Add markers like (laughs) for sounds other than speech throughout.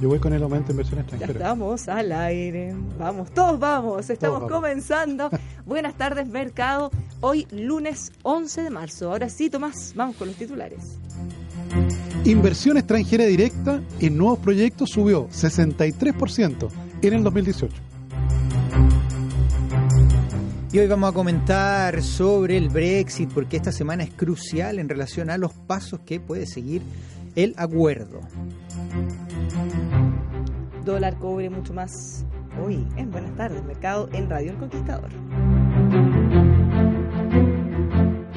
Yo voy con el aumento de inversión extranjera. Ya estamos al aire. Vamos, todos vamos. Estamos Todos vamos. comenzando. (laughs) Buenas tardes, mercado. Hoy, lunes 11 de marzo. Ahora sí, Tomás, vamos con los titulares. Inversión extranjera directa en nuevos proyectos subió 63% en el 2018. Y hoy vamos a comentar sobre el Brexit porque esta semana es crucial en relación a los pasos que puede seguir el acuerdo. Dólar, cobre, mucho más. Hoy, en Buenas tardes, mercado en Radio El Conquistador.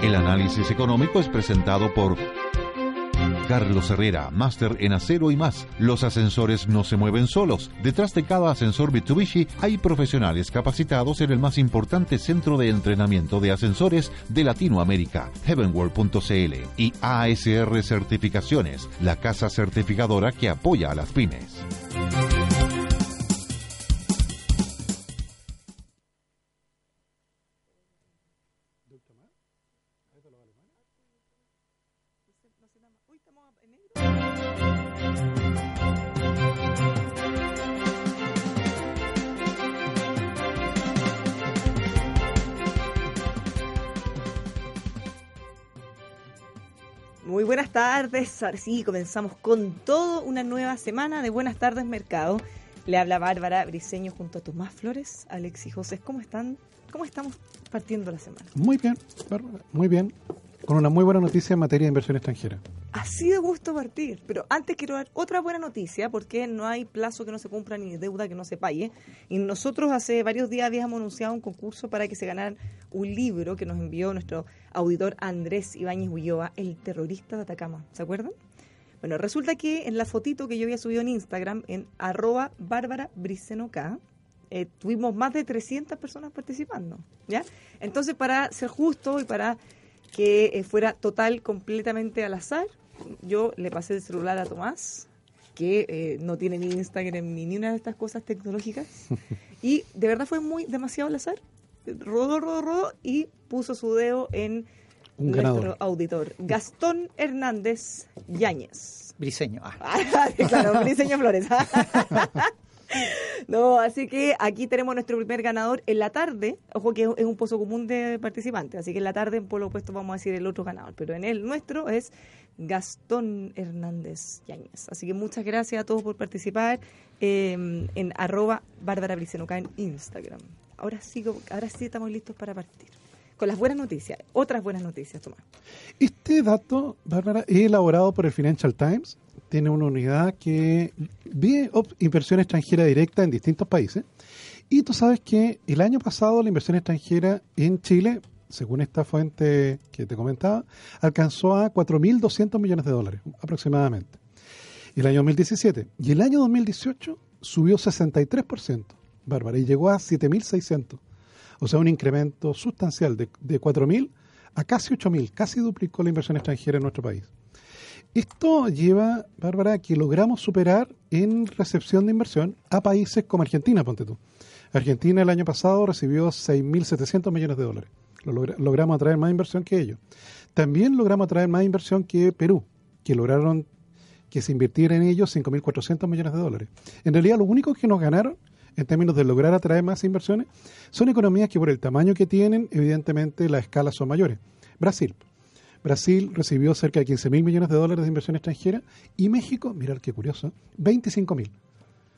El análisis económico es presentado por Carlos Herrera, máster en acero y más. Los ascensores no se mueven solos. Detrás de cada ascensor Mitsubishi hay profesionales capacitados en el más importante centro de entrenamiento de ascensores de Latinoamérica, Heavenworld.cl y ASR Certificaciones, la casa certificadora que apoya a las pymes. Tardes. Ahora sí, comenzamos con todo una nueva semana de Buenas tardes, mercado. Le habla Bárbara Briseño junto a Tomás Flores, Alex y José. ¿Cómo están? ¿Cómo estamos partiendo la semana? Muy bien, Bárbara, muy bien. Con una muy buena noticia en materia de inversión extranjera. Así de gusto partir. Pero antes quiero dar otra buena noticia porque no hay plazo que no se cumpla ni deuda que no se pague. Y nosotros hace varios días habíamos anunciado un concurso para que se ganaran un libro que nos envió nuestro auditor Andrés Ibáñez Ulloa, El terrorista de Atacama. ¿Se acuerdan? Bueno, resulta que en la fotito que yo había subido en Instagram, en arroba Bárbara eh, tuvimos más de 300 personas participando. ¿ya? Entonces, para ser justo y para que eh, fuera total, completamente al azar, yo le pasé el celular a Tomás, que eh, no tiene ni Instagram ni ni una de estas cosas tecnológicas, (laughs) y de verdad fue muy demasiado al azar. Rodó, rodó, rodó y puso su dedo en Un nuestro ganador. auditor, Gastón Hernández Yáñez. Briseño. Ah. Ah, (laughs) claro, Briseño Flores. (laughs) No, así que aquí tenemos nuestro primer ganador en la tarde. Ojo que es un pozo común de participantes, así que en la tarde en polo opuesto vamos a decir el otro ganador. Pero en el nuestro es Gastón Hernández Yáñez. Así que muchas gracias a todos por participar eh, en arroba Bárbara Bricenuca en Instagram. Ahora sí, ahora sí estamos listos para partir. Con las buenas noticias, otras buenas noticias, Tomás. Este dato, Bárbara, es elaborado por el Financial Times. Tiene una unidad que ve inversión extranjera directa en distintos países. Y tú sabes que el año pasado la inversión extranjera en Chile, según esta fuente que te comentaba, alcanzó a 4.200 millones de dólares aproximadamente. El año 2017. Y el año 2018 subió 63%, Bárbara, y llegó a 7.600. O sea, un incremento sustancial de, de 4.000 a casi 8.000, casi duplicó la inversión extranjera en nuestro país. Esto lleva, Bárbara, a que logramos superar en recepción de inversión a países como Argentina, ponte tú. Argentina el año pasado recibió 6.700 millones de dólares. Lo logra- logramos atraer más inversión que ellos. También logramos atraer más inversión que Perú, que lograron que se invirtiera en ellos 5.400 millones de dólares. En realidad, lo único que nos ganaron en términos de lograr atraer más inversiones son economías que por el tamaño que tienen, evidentemente las escalas son mayores. Brasil. Brasil recibió cerca de 15 mil millones de dólares de inversión extranjera y México, mirad qué curioso, 25 mil.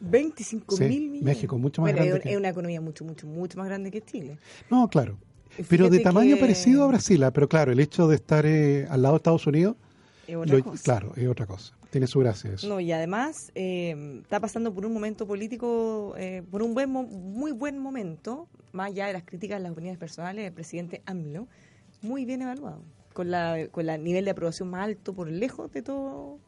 25 Sí, mil millones. México, mucho más Bueno, grande es, que- una economía mucho, mucho, mucho más grande que Chile. No, claro. Pero de tamaño que- parecido a Brasil, ah, pero claro, el hecho de estar eh, al lado de Estados Unidos, Es otra lo- cosa. claro, es otra cosa. Tiene su gracia eso. No, y además eh, está pasando por un momento político, eh, por un buen muy buen momento, más allá de las críticas, las opiniones personales del presidente AMLO, muy bien evaluado, con la con el nivel de aprobación más alto por lejos de todo,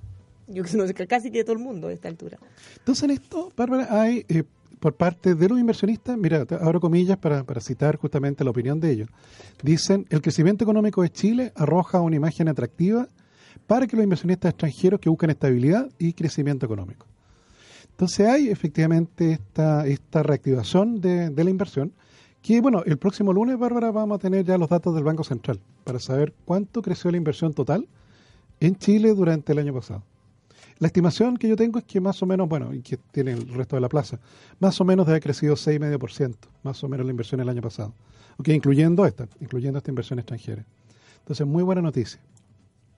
yo casi que de todo el mundo a esta altura. Entonces en esto, Bárbara, hay eh, por parte de los inversionistas, mira, abro comillas para, para citar justamente la opinión de ellos. Dicen, el crecimiento económico de Chile arroja una imagen atractiva para que los inversionistas extranjeros que buscan estabilidad y crecimiento económico. Entonces hay efectivamente esta, esta reactivación de la inversión, que bueno, el próximo lunes, Bárbara, vamos a tener ya los datos del Banco Central para saber cuánto creció la inversión total en Chile durante el año pasado. La estimación que yo tengo es que más o menos, bueno, y que tiene el resto de la plaza, más o menos debe haber crecido 6,5%, más o menos la inversión el año pasado. Ok, incluyendo esta, incluyendo esta inversión extranjera. Entonces, muy buena noticia.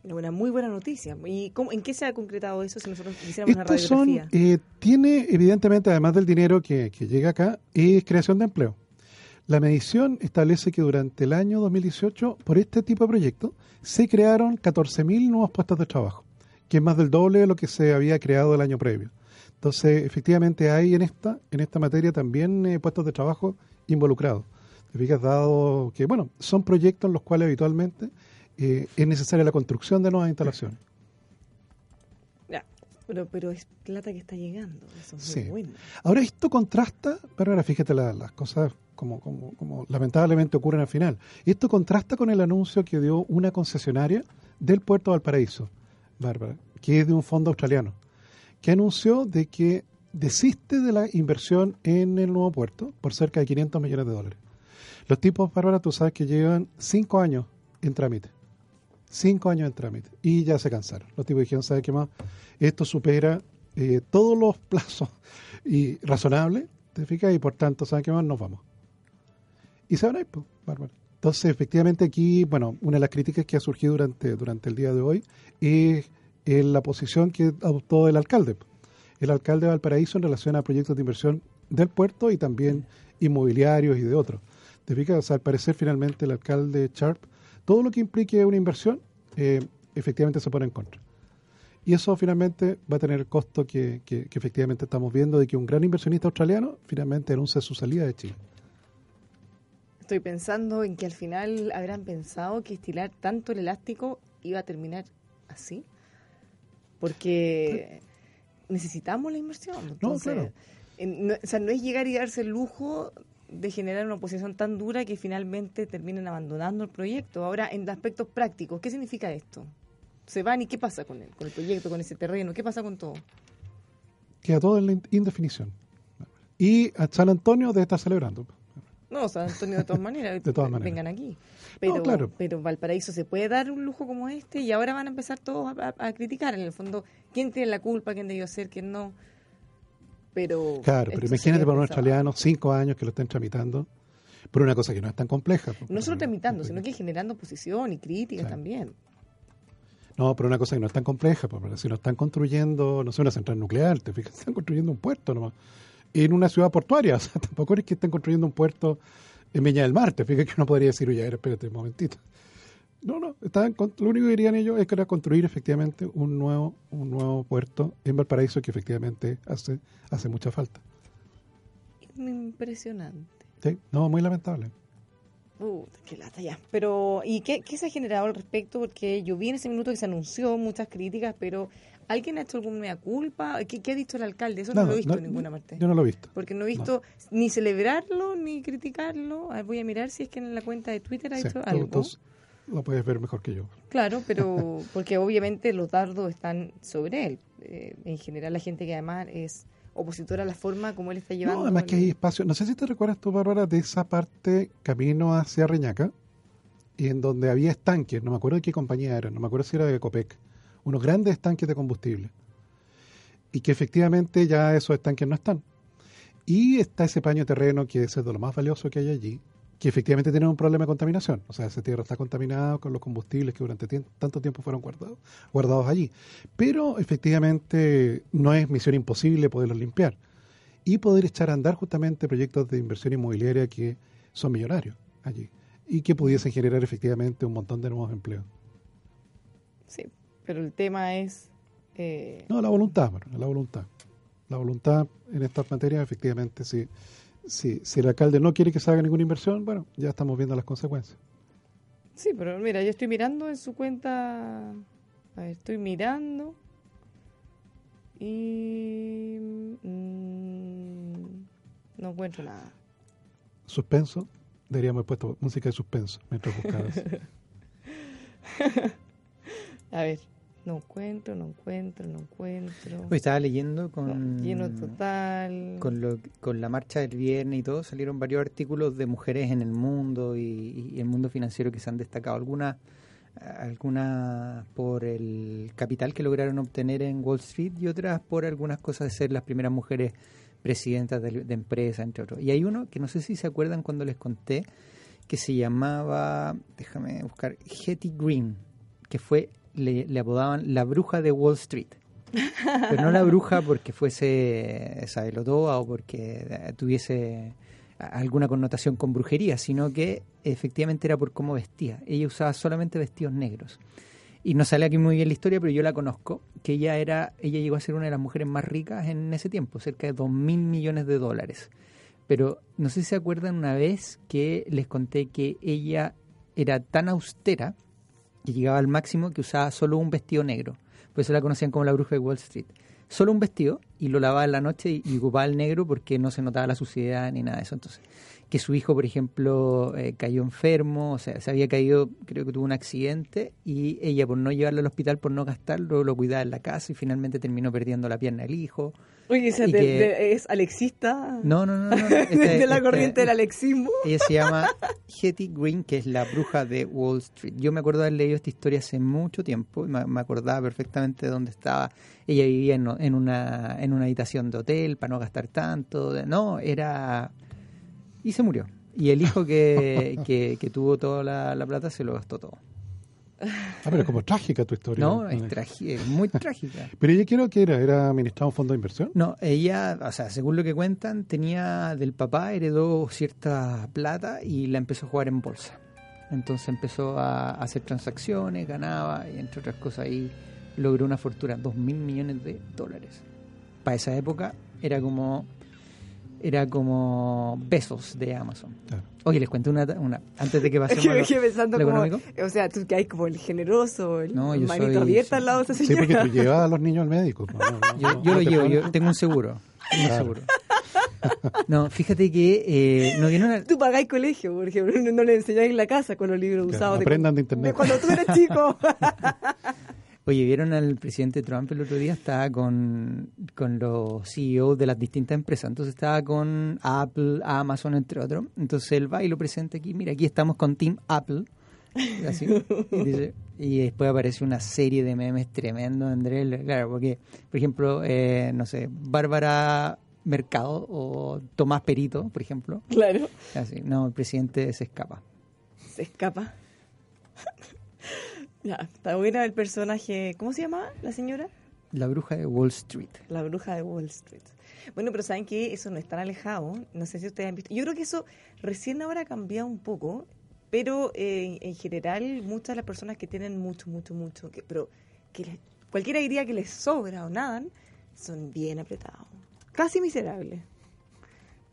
Una muy buena noticia. ¿Y cómo, en qué se ha concretado eso si nosotros quisiéramos una Estos son, radiografía? eh, tiene evidentemente, además del dinero que, que llega acá, es creación de empleo. La medición establece que durante el año 2018, por este tipo de proyectos, se crearon 14.000 nuevos puestos de trabajo, que es más del doble de lo que se había creado el año previo. Entonces, efectivamente, hay en esta, en esta materia también eh, puestos de trabajo involucrados. Te fijas, dado que, bueno, son proyectos en los cuales habitualmente eh, es necesaria la construcción de nuevas instalaciones. Ya, pero, pero es plata que está llegando. Eso es Sí. muy bueno. Ahora esto contrasta, pero ahora fíjate la- las cosas como, como, como lamentablemente ocurren al final. Esto contrasta con el anuncio que dio una concesionaria del puerto de Valparaíso, Bárbara, que es de un fondo australiano, que anunció de que desiste de la inversión en el nuevo puerto por cerca de 500 millones de dólares. Los tipos, Bárbara, tú sabes que llevan cinco años en trámite. Cinco años en trámite. Y ya se cansaron. Los tipos dijeron, ¿sabes qué más? Esto supera eh, todos los (laughs) plazos y razonables, ¿te fijas? Y por tanto, ¿saben qué más? Nos vamos. Y se van a ir, pues, Bárbara. Entonces, efectivamente, aquí, bueno, una de las críticas que ha surgido durante, durante el día de hoy es, la posición que adoptó el alcalde. El alcalde de Valparaíso en relación a proyectos de inversión del puerto y también inmobiliarios y de otros. ¿Te fijas? Al parecer, finalmente, el alcalde Sharp, todo lo que implique una inversión, eh, efectivamente se pone en contra. Y eso finalmente va a tener el costo que, que- que efectivamente estamos viendo de que un gran inversionista australiano finalmente anuncia su salida de Chile. Estoy pensando en que al final habrán pensado que estirar tanto el elástico iba a terminar así. Porque necesitamos la inversión. Entonces, claro. en- no- o sea, no es llegar y darse el lujo de generar una oposición tan dura que finalmente terminen abandonando el proyecto. Ahora, en aspectos prácticos, ¿qué significa esto? Se van y ¿qué pasa con él? Con el proyecto, con ese terreno, ¿qué pasa con todo? Queda todo en la in- indefinición. Y a San Antonio debe estar celebrando. No, o sea, Antonio, de todas maneras, (laughs) De todas maneras. vengan aquí. Pero, claro. pero Valparaíso se puede dar un lujo como este y ahora van a empezar todos a, a- a criticar, en el fondo, quién tiene la culpa, quién debió ser, quién no. Pero. Claro, pero imagínate para un australiano cinco años que lo estén tramitando por una cosa que no es tan compleja. pues, No solo tramitando, sino que generando oposición y críticas Sí. también. No, pero una cosa que no es tan compleja, pero si no están construyendo, no sé, una central nuclear, te fijas, están construyendo un puerto nomás. En una ciudad portuaria, (laughs) o sea, tampoco es que estén construyendo un puerto en Viña del Mar, te fijas que uno podría decir, oye, a ver, espérate un momentito. No, no, estaban, lo único que dirían ellos es que era construir efectivamente un nuevo, un nuevo puerto en Valparaíso que efectivamente hace, hace mucha falta. Impresionante. ¿Sí? No, muy lamentable. Uh, qué lata ya. Pero, ¿y qué, qué se ha generado al respecto? Porque yo vi en ese minuto que se anunció muchas críticas, pero ¿alguien ha hecho alguna mea culpa? ¿Qué, qué ha dicho el alcalde? Eso no, lo he visto no- en ninguna parte. Yo no lo he visto. Porque no he visto ni celebrarlo ni criticarlo. A ver, voy a mirar si es que en la cuenta de Twitter ha Sí, hecho algo. tú lo puedes ver mejor que yo. Claro, pero (laughs) porque obviamente los dardos están sobre él. Eh, en general, la gente que además es opositora a la forma como él está llevando. No, además que hay espacio. No sé si te recuerdas tú, Bárbara, de esa parte camino hacia Reñaca, y en donde había estanques, no me acuerdo de qué compañía era, no me acuerdo si era de Copec, unos grandes estanques de combustible. Y que efectivamente ya esos estanques no están. Y está ese paño de terreno que es de lo más valioso que hay allí, que efectivamente tiene un problema de contaminación. O sea, esa tierra está contaminada con los combustibles que durante tanto tiempo fueron guardados, guardados allí. Pero efectivamente no es misión imposible poderlos limpiar y poder echar a andar justamente proyectos de inversión inmobiliaria que son millonarios allí y que pudiesen generar efectivamente un montón de nuevos empleos. Sí, pero el tema es... eh, No, la voluntad, bueno, la voluntad. La voluntad en estas materias, efectivamente, si, si, si el alcalde no quiere que se haga ninguna inversión, bueno, ya estamos viendo las consecuencias. Sí, pero mira, yo estoy mirando en su cuenta. A ver, estoy mirando. Y. mm, no encuentro nada. Suspenso, deberíamos haber puesto música de suspenso mientras buscabas. (laughs) A ver, no encuentro, no encuentro, no encuentro. Hoy estaba leyendo No, con, lleno total. con, lo, con la marcha del viernes y todo, salieron varios artículos de mujeres en el mundo y, y el mundo financiero que se han destacado. Algunas algunas por el capital que lograron obtener en Wall Street y otras por algunas cosas de ser las primeras mujeres presidentas de, de empresas, entre otros. Y hay uno que no sé si se acuerdan cuando les conté, que se llamaba, déjame buscar, Hetty Green, que fue, le, le apodaban la bruja de Wall Street. Pero no la bruja porque fuese sabelotoa o porque eh, tuviese alguna connotación con brujería, sino que efectivamente era por cómo vestía. Ella usaba solamente vestidos negros. Y no sale aquí muy bien la historia, pero yo la conozco, que ella era, ella llegó a ser una de las mujeres más ricas en ese tiempo, cerca de dos mil millones de dólares. Pero no sé si se acuerdan una vez que les conté que ella era tan austera que llegaba al máximo que usaba solo un vestido negro. Por eso la conocían como la bruja de Wall Street. Solo un vestido y lo lavaba en la noche y, y ocupaba el negro porque no se notaba la suciedad ni nada de eso. Entonces, que su hijo, por ejemplo, eh, cayó enfermo, o sea, se había caído, creo que tuvo un accidente, y ella por no llevarlo al hospital, por no gastarlo, lo cuidaba en la casa y finalmente terminó perdiendo la pierna del hijo. Oye, ¿esa Y de- que- de- ¿es alexista? No, no, no, no. no, de, (laughs) esta- de la esta- corriente del alexismo. (laughs) Ella se llama Hetty Green, que es la bruja de Wall Street. Yo me acuerdo de haber leído esta historia hace mucho tiempo, me, me acordaba perfectamente de dónde estaba. Ella vivía en, en una, en una habitación de hotel para no gastar tanto. No, era... Y se murió. Y el hijo que, (laughs) que, que tuvo toda la, la plata se lo gastó todo. Ah, pero es como trágica tu historia. No, es, es muy trágica. (laughs) Pero ella quiero que era, era administrado un fondo de inversión. No, ella, o sea, según lo que cuentan, tenía del papá, heredó cierta plata y la empezó a jugar en bolsa. Entonces empezó a hacer transacciones, ganaba y entre otras cosas ahí logró una fortuna, dos mil millones de dólares. Para esa época era como era como besos de Amazon. Claro. Oye, les cuento una, una antes de que (laughs) Es pasemos que me lo- quedé pensando lo como, o sea, tú que hay como el generoso, el No, yo manito soy- al lado de esa Sí, porque señora. tú llevas a los niños al médico. no, no, Yo, no, yo no lo llevo, yo tengo un seguro. Tengo un Claro. seguro. No, fíjate que eh, no vieron al- Tú pagáis colegio, por ejemplo, no, no le enseñáis en la casa con los libros Claro, usados. aprendan de internet. cuando tú eres chico. (laughs) Oye, ¿vieron al presidente Trump el otro día? Estaba con, con los CEOs de las distintas empresas. Entonces estaba con Apple, Amazon, entre otros. Entonces él va y lo presenta aquí. Mira, aquí estamos con Team Apple. Así. Y, dice- y después aparece una serie de memes tremendos, Andrés. Claro, porque, por ejemplo, eh, no sé, Bárbara Mercado o Tomás Perito, por ejemplo. claro. Así, no, el presidente se escapa. Se escapa. (laughs) ya, está buena el personaje. ¿Cómo se llama la señora? La bruja de Wall Street. La bruja de Wall Street. Bueno, pero saben que eso no es tan alejado. No sé si ustedes han visto. Yo creo que eso recién ahora ha cambiado un poco, pero eh, en general muchas de las personas que tienen mucho, mucho, mucho, que, pero que les- cualquiera diría que les sobra o nadan, son bien apretados, casi miserables.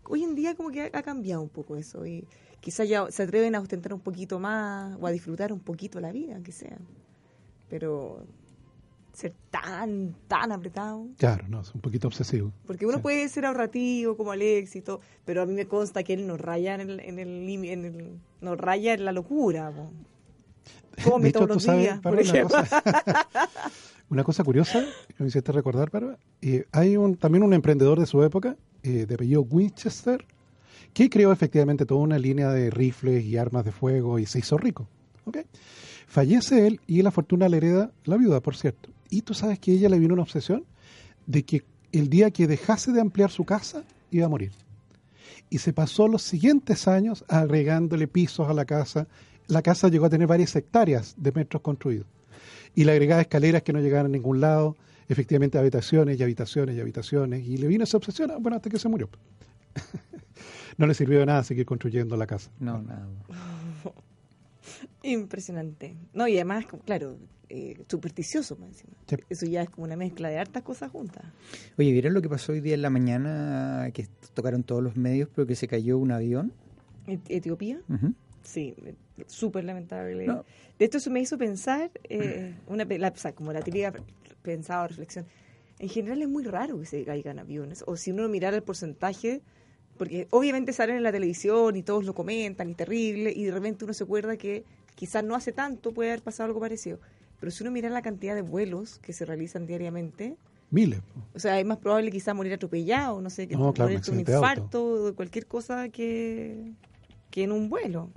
Hoy en día como que ha, ha cambiado un poco eso y quizás ya se atreven a ostentar un poquito más o a disfrutar un poquito la vida, aunque sea. Pero ser tan, tan apretado. Claro, no, es un poquito obsesivo. Porque uno Sí. puede ser ahorrativo como Alex y todo, pero a mí me consta que él nos raya en el, en el, en el- nos raya en la locura. po. Come hecho, todos los sabes, días, por una cosa, (laughs) una cosa curiosa que me hiciste recordar, Paro, eh, hay un, también un emprendedor de su época, eh, de apellido Winchester, que creó efectivamente toda una línea de rifles y armas de fuego y se hizo rico. ¿ok? Fallece él y la fortuna le hereda la viuda, por cierto. Y tú sabes que ella le vino una obsesión de que el día que dejase de ampliar su casa iba a morir. Y se pasó los siguientes años agregándole pisos a la casa. La casa llegó a tener varias hectáreas de metros construidos. Y le agregaba escaleras que no llegaban a ningún lado, efectivamente habitaciones y habitaciones y habitaciones. Y le vino esa obsesión, ah, bueno, hasta que se murió. (laughs) no le sirvió de nada seguir construyendo la casa. No, nada. (laughs) Impresionante. No, y además, claro, eh, supersticioso más encima. Sí. Eso ya es como una mezcla de hartas cosas juntas. Oye, ¿vieron lo que pasó hoy día en la mañana? Que tocaron todos los medios, pero que se cayó un avión. Et- Etiopía, sí, súper lamentable. No. De hecho, eso me hizo pensar, eh, una, la- o sea, como la típica pensada reflexión. En general es muy raro que se caigan aviones. O si uno mirara el porcentaje, porque obviamente salen en la televisión y todos lo comentan y terrible, y de repente uno se acuerda que quizás no hace tanto puede haber pasado algo parecido. Pero si uno mira la cantidad de vuelos que se realizan diariamente, Miles. o sea, es más probable quizás morir atropellado, no sé, que No, claro, un infarto, de cualquier cosa que, que en un vuelo.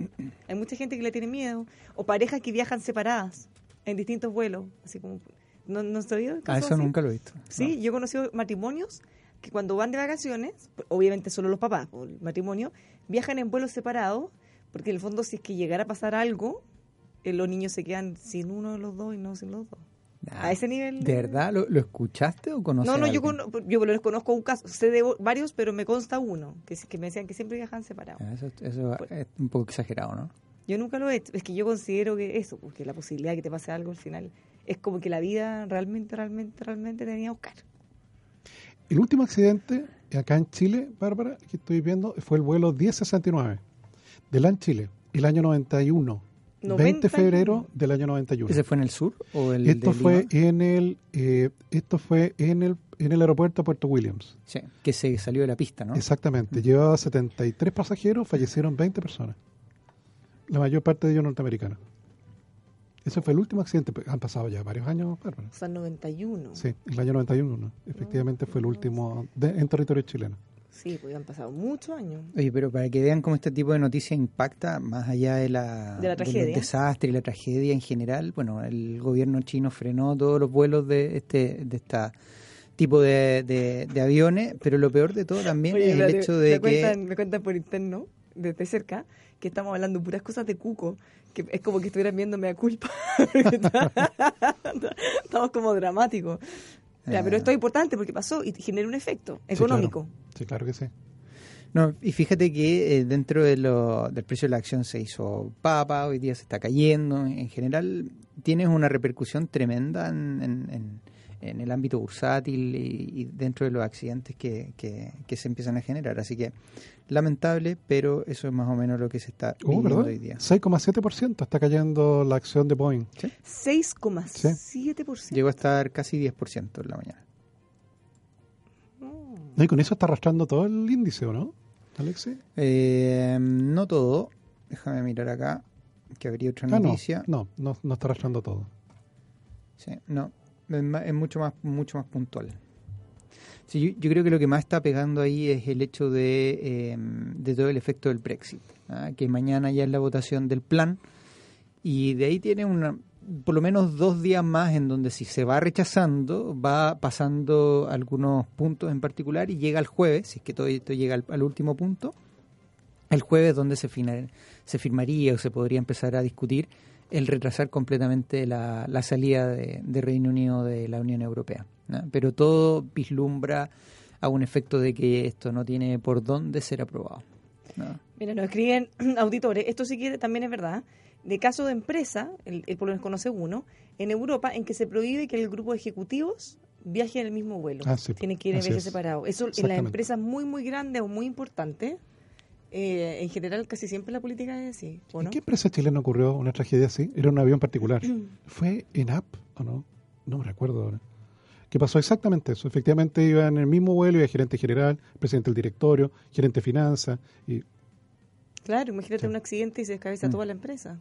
Hay mucha gente que le tiene miedo. O parejas que viajan separadas en distintos vuelos. Así como, ¿no, no has oído el Ah, eso así? nunca lo he visto. Sí, yo he conocido matrimonios que cuando van de vacaciones, obviamente solo los papás, o el matrimonio, viajan en vuelos separados, porque en el fondo si es que llegara a pasar algo, eh, los niños se quedan sin uno de los dos y no sin los dos. Ah, A ese nivel. ¿De verdad? ¿Lo, lo escuchaste o conoces No, no, yo, les conozco un caso, sé de varios, pero me consta uno, que, es- que me decían que siempre viajan separados. Ah, Eso, eso Pues- es un poco exagerado, ¿no? Yo nunca lo he hecho, es que yo considero que eso, porque la posibilidad de que te pase algo al final, es como que la vida realmente, realmente, realmente tenía que buscar. El último accidente acá en Chile, Bárbara, que estoy viendo, fue el vuelo 1069 de LAN Chile, el año 91. 20 de 91. febrero del año 91. ¿Ese fue en el sur o el Esto de fue Lima? en el eh, esto fue en el en el aeropuerto de Puerto Williams. Sí, que se salió de la pista, ¿no? Exactamente. Llevaba 73 pasajeros, fallecieron 20 personas. La mayor parte de ellos norteamericanos. Ese fue el último accidente. Han pasado ya varios años, Bárbara. O sea, 91. Sí, el año 91. ¿no? Efectivamente fue el último de- en territorio chileno. Sí, pues han pasado muchos años. Oye, pero para que vean cómo este tipo de noticia impacta, más allá de la, De la tragedia. desastres y la tragedia en general, bueno, el gobierno chino frenó todos los vuelos de este de esta tipo de, de- de aviones, pero lo peor de todo también Oye, es el hecho de me que... Cuentan, me cuentan por interno, desde cerca, que estamos hablando puras cosas de cuco, que es como que estuvieran viéndome a culpa. (laughs) estamos como dramáticos. Ya, pero esto es importante porque pasó y genera un efecto Sí, económico. claro. Sí, claro que sí. No, y fíjate que eh, dentro de lo, del precio de la acción se hizo papa, hoy día se está cayendo. En general, tienes una repercusión tremenda en, en- en- en el ámbito bursátil y, y dentro de los accidentes que, que- que se empiezan a generar. Así que, lamentable, pero eso es más o menos lo que se está Oh, viviendo ¿verdad? hoy día. 6,7% está cayendo la acción de Boeing. 6,7%. Llegó a estar casi 10% en la mañana. No, y con eso está arrastrando todo el índice, ¿o no, Alexi? Eh, no todo. Déjame mirar acá, que habría otra Ah, no, noticia. no, no, no está arrastrando todo. Sí, no, es, mucho más mucho más puntual. Sí, yo, creo que lo que más está pegando ahí es el hecho de, eh, de todo el efecto del Brexit, ¿ah? que mañana ya es la votación del plan y de ahí tiene una por lo menos dos días más en donde si se va rechazando va pasando algunos puntos en particular y llega el jueves, si es que todo esto llega al, último punto, el jueves donde se, se firmaría o se podría empezar a discutir el retrasar completamente la, la salida de, de Reino Unido de la Unión Europea. ¿no? Pero todo vislumbra a un efecto de que esto no tiene por dónde ser aprobado. ¿no? Mira, nos escriben (clears throat) auditores, esto sí que también es verdad, de caso de empresa, el, el por lo menos conoce uno, en Europa en que se prohíbe que el grupo de ejecutivos viaje en el mismo vuelo. Ah, sí, Tienen que ir en es. separados. Eso en las empresas muy, muy grandes o muy importantes, eh, en general casi siempre la política es así, ¿o ¿En no? qué empresa chilena ocurrió una tragedia así? Era un avión particular. (clears throat) ¿Fue en AP o no? No me recuerdo ahora. Que pasó exactamente eso. Efectivamente iba en el mismo vuelo, iba gerente general, presidente del directorio, gerente de finanzas. Y Claro, imagínate Sí. un accidente y se descabeza Mm. toda la empresa.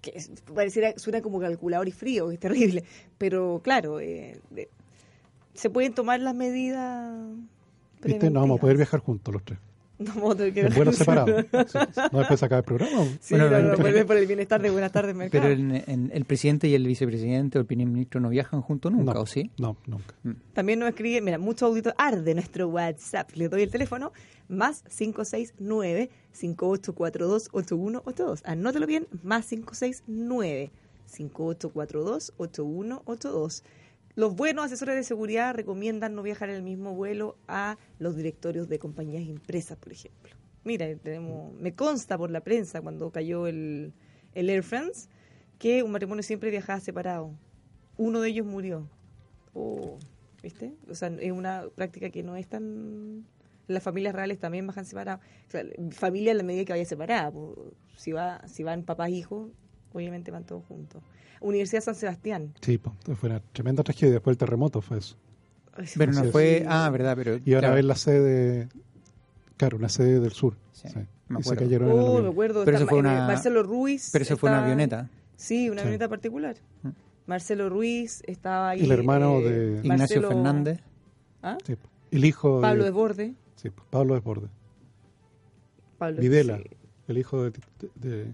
Que es- pareciera, suena como calculador y frío, que es terrible. Pero claro, eh, se pueden tomar las medidas. ¿viste? no vamos a poder viajar juntos los tres. No vamos a tener que En vuelos separados. Sí, sí. No después sacar el programa. Sí, Bueno, no, pero- no, por, el, por el bienestar de buenas tardes, mercado. Pero en- en- el presidente y el vicepresidente o el primer ministro no viajan juntos nunca, no, ¿o sí? No, nunca. También nos escribe, mira, mucho audito arde nuestro WhatsApp. Le doy el teléfono, más 569-5842-8182. Anótelo bien, más 569-5842-8182. Los buenos asesores de seguridad recomiendan no viajar en el mismo vuelo a los directorios de compañías impresas, por ejemplo. Mira, tenemos, me consta por la prensa cuando cayó el, el Air France que un matrimonio siempre viajaba separado. Uno de ellos murió. Oh, ¿Viste? O sea, es una práctica que no es tan... Las familias reales también bajan sea, familia en la medida que vaya separada. Si, va, si van papás e hijos, obviamente van todos juntos. Universidad San Sebastián. Sí, po, fue una tremenda tragedia. Después del terremoto fue eso. Ay, Pero no es. fue... Ah, verdad, pero... Y ahora claro. ver la sede, claro, una sede del sur. Sí, Sí. me Y se cayeron en el Oh, me avión. acuerdo. Pero está eso fue Ma- eh, una- Marcelo Ruiz. Pero eso fue una avioneta. Sí, una Sí. avioneta particular. Marcelo Ruiz estaba ahí. El hermano eh, de- Ignacio Marcelo- Fernández. ¿Ah? Sí. El hijo Pablo de... Desborde. Sí, Pablo Desbordes. Pablo, Videla. sí. el hijo de, de, de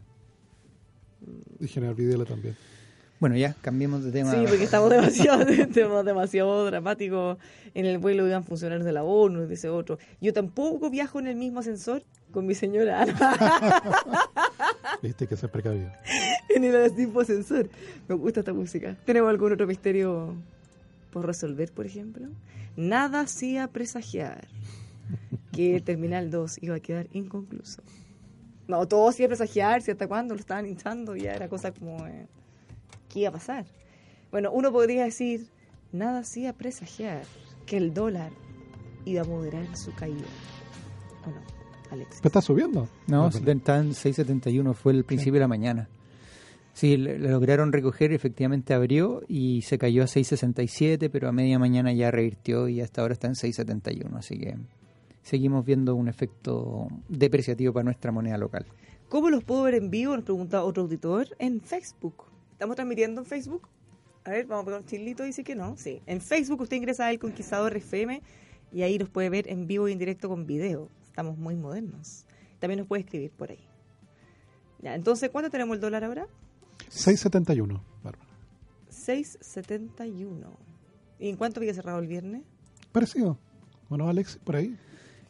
General Videla también. Bueno, ya, cambiemos de tema. Sí, porque estamos demasiado, (laughs) estamos demasiado dramáticos. En el vuelo iban funcionarios de la ONU, dice otro. Yo tampoco viajo en el mismo ascensor con mi señora. (laughs) Viste que se precavido. (laughs) en el mismo ascensor. Me gusta esta música. ¿Tenemos algún otro misterio por resolver, por ejemplo? Nada hacía presagiar que el Terminal 2 iba a quedar inconcluso. No, todo hacía presagiar, si hasta cuándo lo estaban hinchando, ya era cosa como... Eh, ¿Qué iba a pasar? Bueno, uno podría decir, nada hacía presagiar que el dólar iba a moderar su caída. ¿O no, Alex? ¿Está subiendo? No, está en 6.71, fue el principio de la mañana. Sí, lo lograron recoger, efectivamente abrió y se cayó a 6.67, pero a media mañana ya revirtió y hasta ahora está en 6.71, así que seguimos viendo un efecto depreciativo para nuestra moneda local. ¿Cómo los puedo ver en vivo? Nos pregunta otro auditor en Facebook. ¿Estamos transmitiendo en Facebook? A ver, vamos a poner un chilito, dice que no. Sí. En Facebook usted ingresa a El Conquistador FM y ahí nos puede ver en vivo y en directo con video. Estamos muy modernos. También nos puede escribir por ahí. Ya, entonces, ¿cuánto tenemos el dólar ahora? 6.71, Bárbara. 6.71. ¿Y en cuánto había cerrado el viernes? Parecido. Bueno, Alex, por ahí.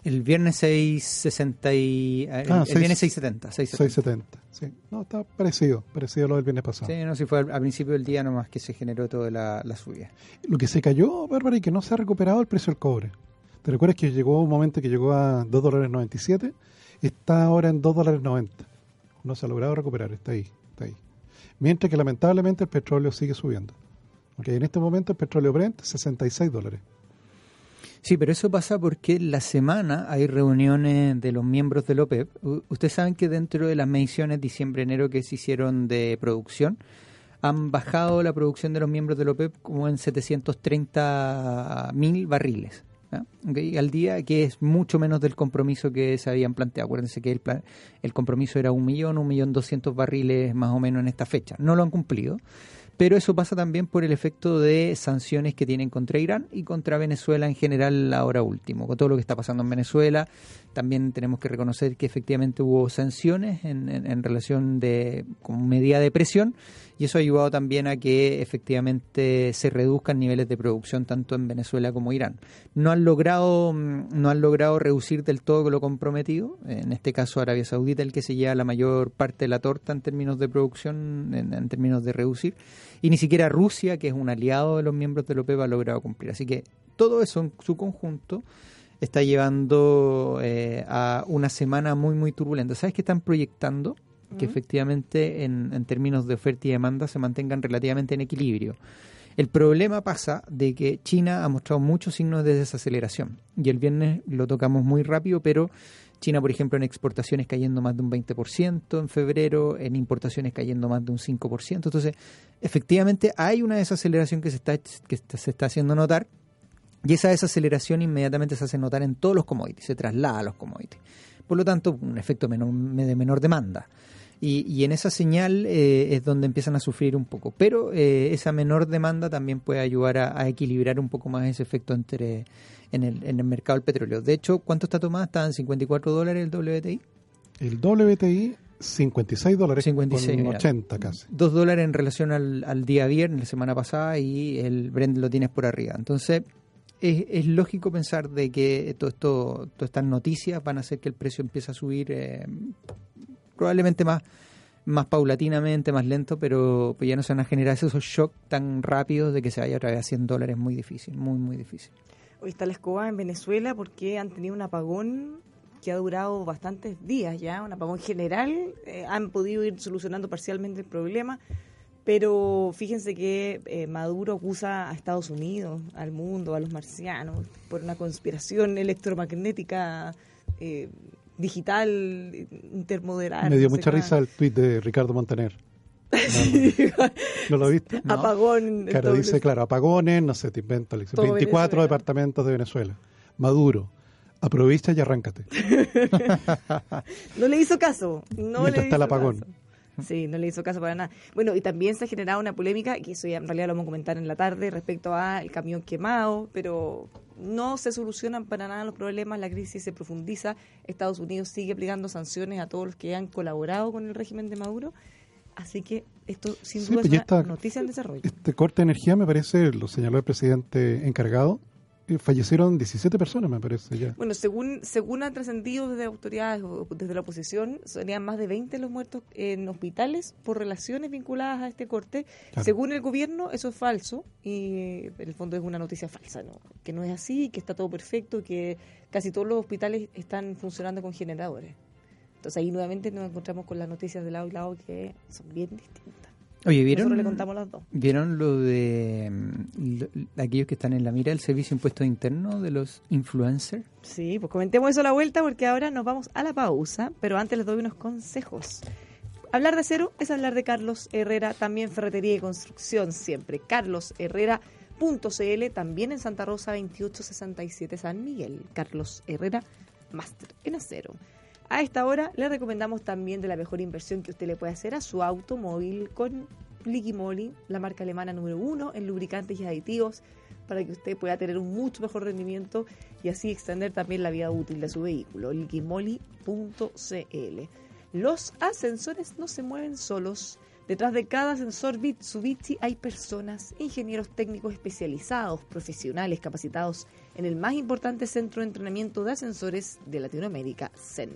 El viernes 660 y, eh, ah, el, viernes 670, 670. sí. No, está parecido, parecido a lo del viernes pasado. Sí, no, si fue al, principio del día nomás que se generó toda la, la, subida. Lo que se cayó, Bárbara, y que no se ha recuperado el precio del cobre. ¿Te recuerdas que llegó un momento que llegó a 2 dólares 97? Está ahora en 2 dólares 90. No se ha logrado recuperar, está ahí, está ahí. Mientras que lamentablemente el petróleo sigue subiendo. Okay, en este momento el petróleo Brent 66 dólares. Sí, pero eso pasa porque la semana hay reuniones de los miembros del OPEP. Ustedes saben que dentro de las mediciones diciembre-enero que se hicieron de producción, han bajado la producción de los miembros del OPEP como en 730 mil barriles. al día, que es mucho menos del compromiso que se habían planteado. Acuérdense que el, plan, el compromiso era un millón, un millón doscientos barriles más o menos en esta fecha. No lo han cumplido. Pero eso pasa también por el efecto de sanciones que tienen contra Irán y contra Venezuela en general ahora último. Con todo lo que está pasando en Venezuela, también tenemos que reconocer que efectivamente hubo sanciones en, en, relación de con medida de presión y eso ha ayudado también a que efectivamente se reduzcan niveles de producción tanto en Venezuela como Irán. No han logrado mm, no han logrado reducir del todo lo comprometido, en este caso Arabia Saudita el que se lleva la mayor parte de la torta en términos de producción, en, términos de reducir, y ni siquiera Rusia, que es un aliado de los miembros de la OPEP, ha logrado cumplir. Así que todo eso en su conjunto está llevando eh, a una semana muy, muy turbulenta. ¿Sabes qué están proyectando? que efectivamente en, términos de oferta y demanda se mantengan relativamente en equilibrio. El problema pasa de que China ha mostrado muchos signos de desaceleración y el viernes lo tocamos muy rápido, pero China, por ejemplo, en exportaciones cayendo más de un 20% en febrero, en importaciones cayendo más de un 5%. Entonces, efectivamente hay una desaceleración que se está, que se está haciendo notar y esa desaceleración inmediatamente se hace notar en todos los commodities, se traslada a los commodities. Por lo tanto, un efecto menor, de menor demanda. Y, en esa señal eh, es donde empiezan a sufrir un poco. Pero eh, esa menor demanda también puede ayudar a, equilibrar un poco más ese efecto entre en el, en el mercado del petróleo. De hecho, ¿cuánto está tomada? ¿Está en 54 dólares el WTI? El WTI 56 dólares 56, con 80 casi. 2 dólares en relación al, al, día viernes, la semana pasada, y el Brent lo tienes por arriba. Entonces, es, es lógico pensar de que todo esto, todas estas noticias van a hacer que el precio empiece a subir eh, probablemente más, más paulatinamente, más lento, pero pues ya no se van a generar esos shocks tan rápidos de que se vaya otra vez a 100 dólares. Muy difícil, muy, muy difícil. Hoy está la escoba en Venezuela porque han tenido un apagón que ha durado bastantes días ya, un apagón general. Eh, han podido ir solucionando parcialmente el problema, pero fíjense que eh, Maduro acusa a Estados Unidos, al mundo, a los marcianos, por una conspiración electromagnética eh, digital intermoderal. Me dio mucha risa el tweet de Ricardo Montaner. (laughs) No, lo viste? (laughs) Apagón. Claro, dice, claro, apagones, no sé, te invento, 24 departamentos de Venezuela. Maduro, aprovecha y arráncate. (laughs) no le hizo caso. No le está el apagón. (laughs) Sí, no le hizo caso para nada. Bueno, y también se ha generado una polémica, que eso ya en realidad lo vamos a comentar en la tarde, respecto al camión quemado, pero no se solucionan para nada los problemas, la crisis se profundiza, Estados Unidos sigue aplicando sanciones a todos los que han colaborado con el régimen de Maduro, así que esto sin Sí, duda pues es una noticia en desarrollo. Este corte de energía, me parece, lo señaló el presidente encargado, fallecieron 17 personas, me parece ya. Bueno, según según han trascendido desde autoridades o desde la oposición, serían más de 20 los muertos en hospitales por relaciones vinculadas a este corte. Claro. Según el gobierno, eso es falso y en el fondo es una noticia falsa, ¿no? que no es así, que está todo perfecto, que casi todos los hospitales están funcionando con generadores. Entonces ahí nuevamente nos encontramos con las noticias de lado y lado que son bien distintas. Oye, ¿vieron, Nosotros le contamos las dos. ¿vieron lo de mm, lo- aquellos que están en la mira del Servicio de Impuestos Internos de los influencers? Sí, pues comentemos eso a la vuelta porque ahora nos vamos a la pausa, pero antes les doy unos consejos. Hablar de cero es hablar de Carlos Herrera, también ferretería y construcción siempre. carlosherrera.cl, también en Santa Rosa 2867 San Miguel. Carlos Herrera, máster en acero. A esta hora le recomendamos también de la mejor inversión que usted le puede hacer a su automóvil con Liquimoli, la marca alemana número uno en lubricantes y aditivos, para que usted pueda tener un mucho mejor rendimiento y así extender también la vida útil de su vehículo. Liquimoli.cl. Los ascensores no se mueven solos. Detrás de cada ascensor Mitsubishi hay personas, ingenieros técnicos especializados, profesionales capacitados en el más importante centro de entrenamiento de ascensores de Latinoamérica, CEN.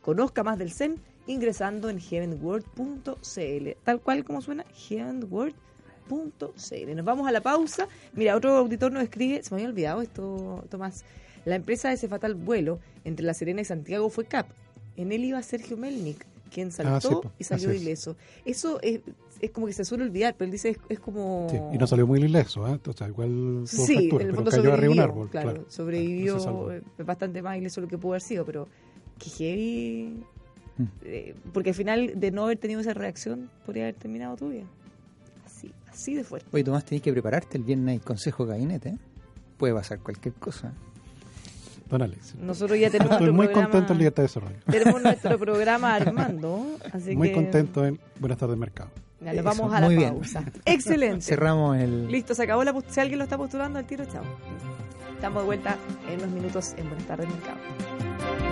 Conozca más del CEN ingresando en heavenworld.cl, tal cual como suena, heavenworld.cl. Nos vamos a la pausa. Mira, otro auditor nos escribe, se me había olvidado esto, Tomás. La empresa de ese fatal vuelo entre La Serena y Santiago fue CAP. En él iba Sergio Melnik, quien saltó Ah, sí, po, y salió así es. ileso. Eso es, es como que se suele olvidar, pero él dice es, es como... Sí, y no salió muy ileso, ¿eh? O sea, igual Sí, fractura, en el pero fondo cayó arriba de un sobrevivió, árbol. claro, claro, sobrevivió claro, eh, bastante más ileso de lo que pudo haber sido, pero que heavy... Mm. eh, porque al final, de no haber tenido esa reacción, podría haber terminado tu vida. Así, así de fuerte. Oye, Tomás, tenés que prepararte. El viernes consejo de gabinete. ¿eh? Puede pasar cualquier cosa. Don Alex. Nosotros ya tenemos Estoy nuestro muy programa- contento en Libertad de Desarrollo. Tenemos nuestro (laughs) programa armando, así Muy que contento en Buenas tardes, Mercado. ya, nos Eso, vamos a la muy bien. pausa. (laughs) Excelente. Cerramos el... Listo, se acabó la Si alguien lo está postulando al tiro, chao. Estamos de vuelta en unos minutos en Buenas tardes, Mercado.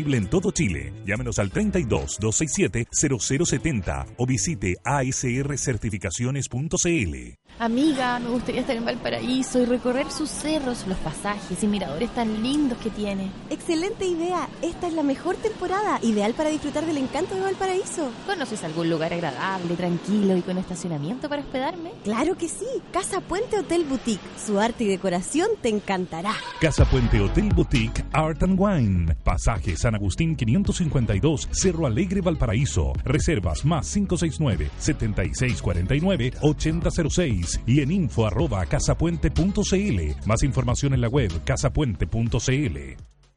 en todo Chile. Llámenos al 32 267 0070 o visite asrcertificaciones.cl. Amiga, me gustaría estar en Valparaíso y recorrer sus cerros, los pasajes y miradores tan lindos que tiene. Excelente idea. Esta es la mejor temporada, ideal para disfrutar del encanto de Valparaíso. ¿Conoces algún lugar agradable, tranquilo y con estacionamiento para hospedarme? Claro que sí. Casa Puente Hotel Boutique. Su arte y decoración te encantará. Casa Puente Hotel Boutique Art and Wine. Pasaje San Agustín 552, Cerro Alegre, Valparaíso. Reservas más 569-7649-8006 y en info arroba casapuente.cl. Más información en la web casapuente.cl.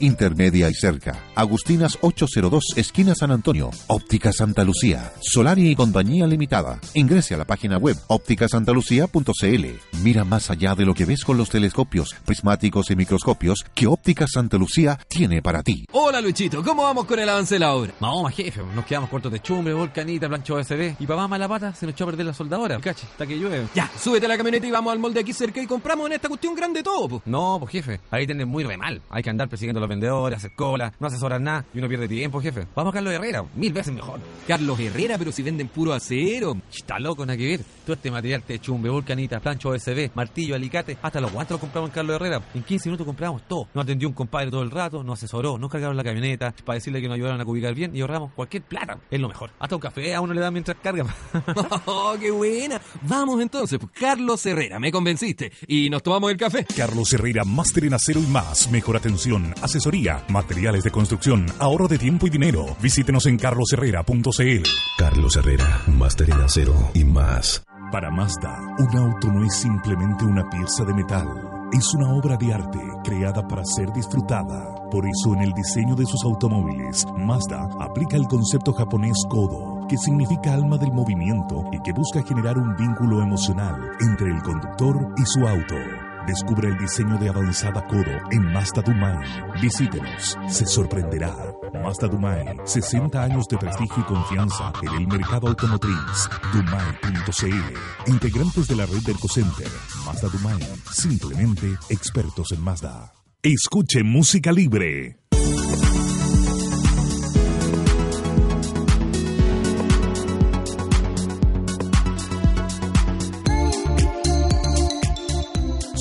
intermedia y cerca. Agustinas 802, esquina San Antonio. Óptica Santa Lucía. Solari y compañía limitada. Ingrese a la página web ópticasantalucía.cl. Mira más allá de lo que ves con los telescopios, prismáticos y microscopios que Óptica Santa Lucía tiene para ti. Hola Luchito, ¿cómo vamos con el avance la obra? Vamos, jefe, nos quedamos cortos de chumbre, volcanita, plancho OSB. Y papá mala pata se nos echó a perder la soldadora. Cache, hasta que llueve. Ya, súbete a la camioneta y vamos al molde aquí cerca y compramos en esta cuestión grande todo. No, pues jefe, ahí tenés muy re mal. Hay que andar persiguiendo los vendedores, hacer cola, no asesorar nada y uno pierde tiempo, jefe. Vamos a Carlos Herrera, mil veces mejor. Carlos Herrera, pero si venden puro acero. Está loco, nada que ver. Todo este material te chumbe, volcanita, plancho OSB, martillo, alicate, hasta los guantes los compramos en Carlos Herrera. En 15 minutos compramos todo. Nos atendió un compadre todo el rato, nos asesoró, nos cargaron la camioneta para decirle que nos ayudaron a ubicar bien y ahorramos cualquier plata. Es lo mejor. Hasta un café a uno le dan mientras carga. (laughs) ¡Oh, qué buena! Vamos entonces, pues, Carlos Herrera, me convenciste. Y nos tomamos el café. Carlos Herrera, máster en acero y más. Mejor atención, asesoría, materiales de construcción, ahorro de tiempo y dinero. Visítenos en carlosherrera.cl. Carlos Herrera, máster en acero y más. Para Mazda, un auto no es simplemente una pieza de metal. Es una obra de arte creada para ser disfrutada. Por eso en el diseño de sus automóviles, Mazda aplica el concepto japonés Kodo, que significa alma del movimiento y que busca generar un vínculo emocional entre el conductor y su auto. Descubre el diseño de avanzada Kodo en Mazda Dumai. Visítenos, se sorprenderá. Mazda Dumai, 60 años de prestigio y confianza en el mercado automotriz. Dumai.cl, integrantes de la red del Center. Mazda Dumai, simplemente expertos en Mazda. Escuche música libre.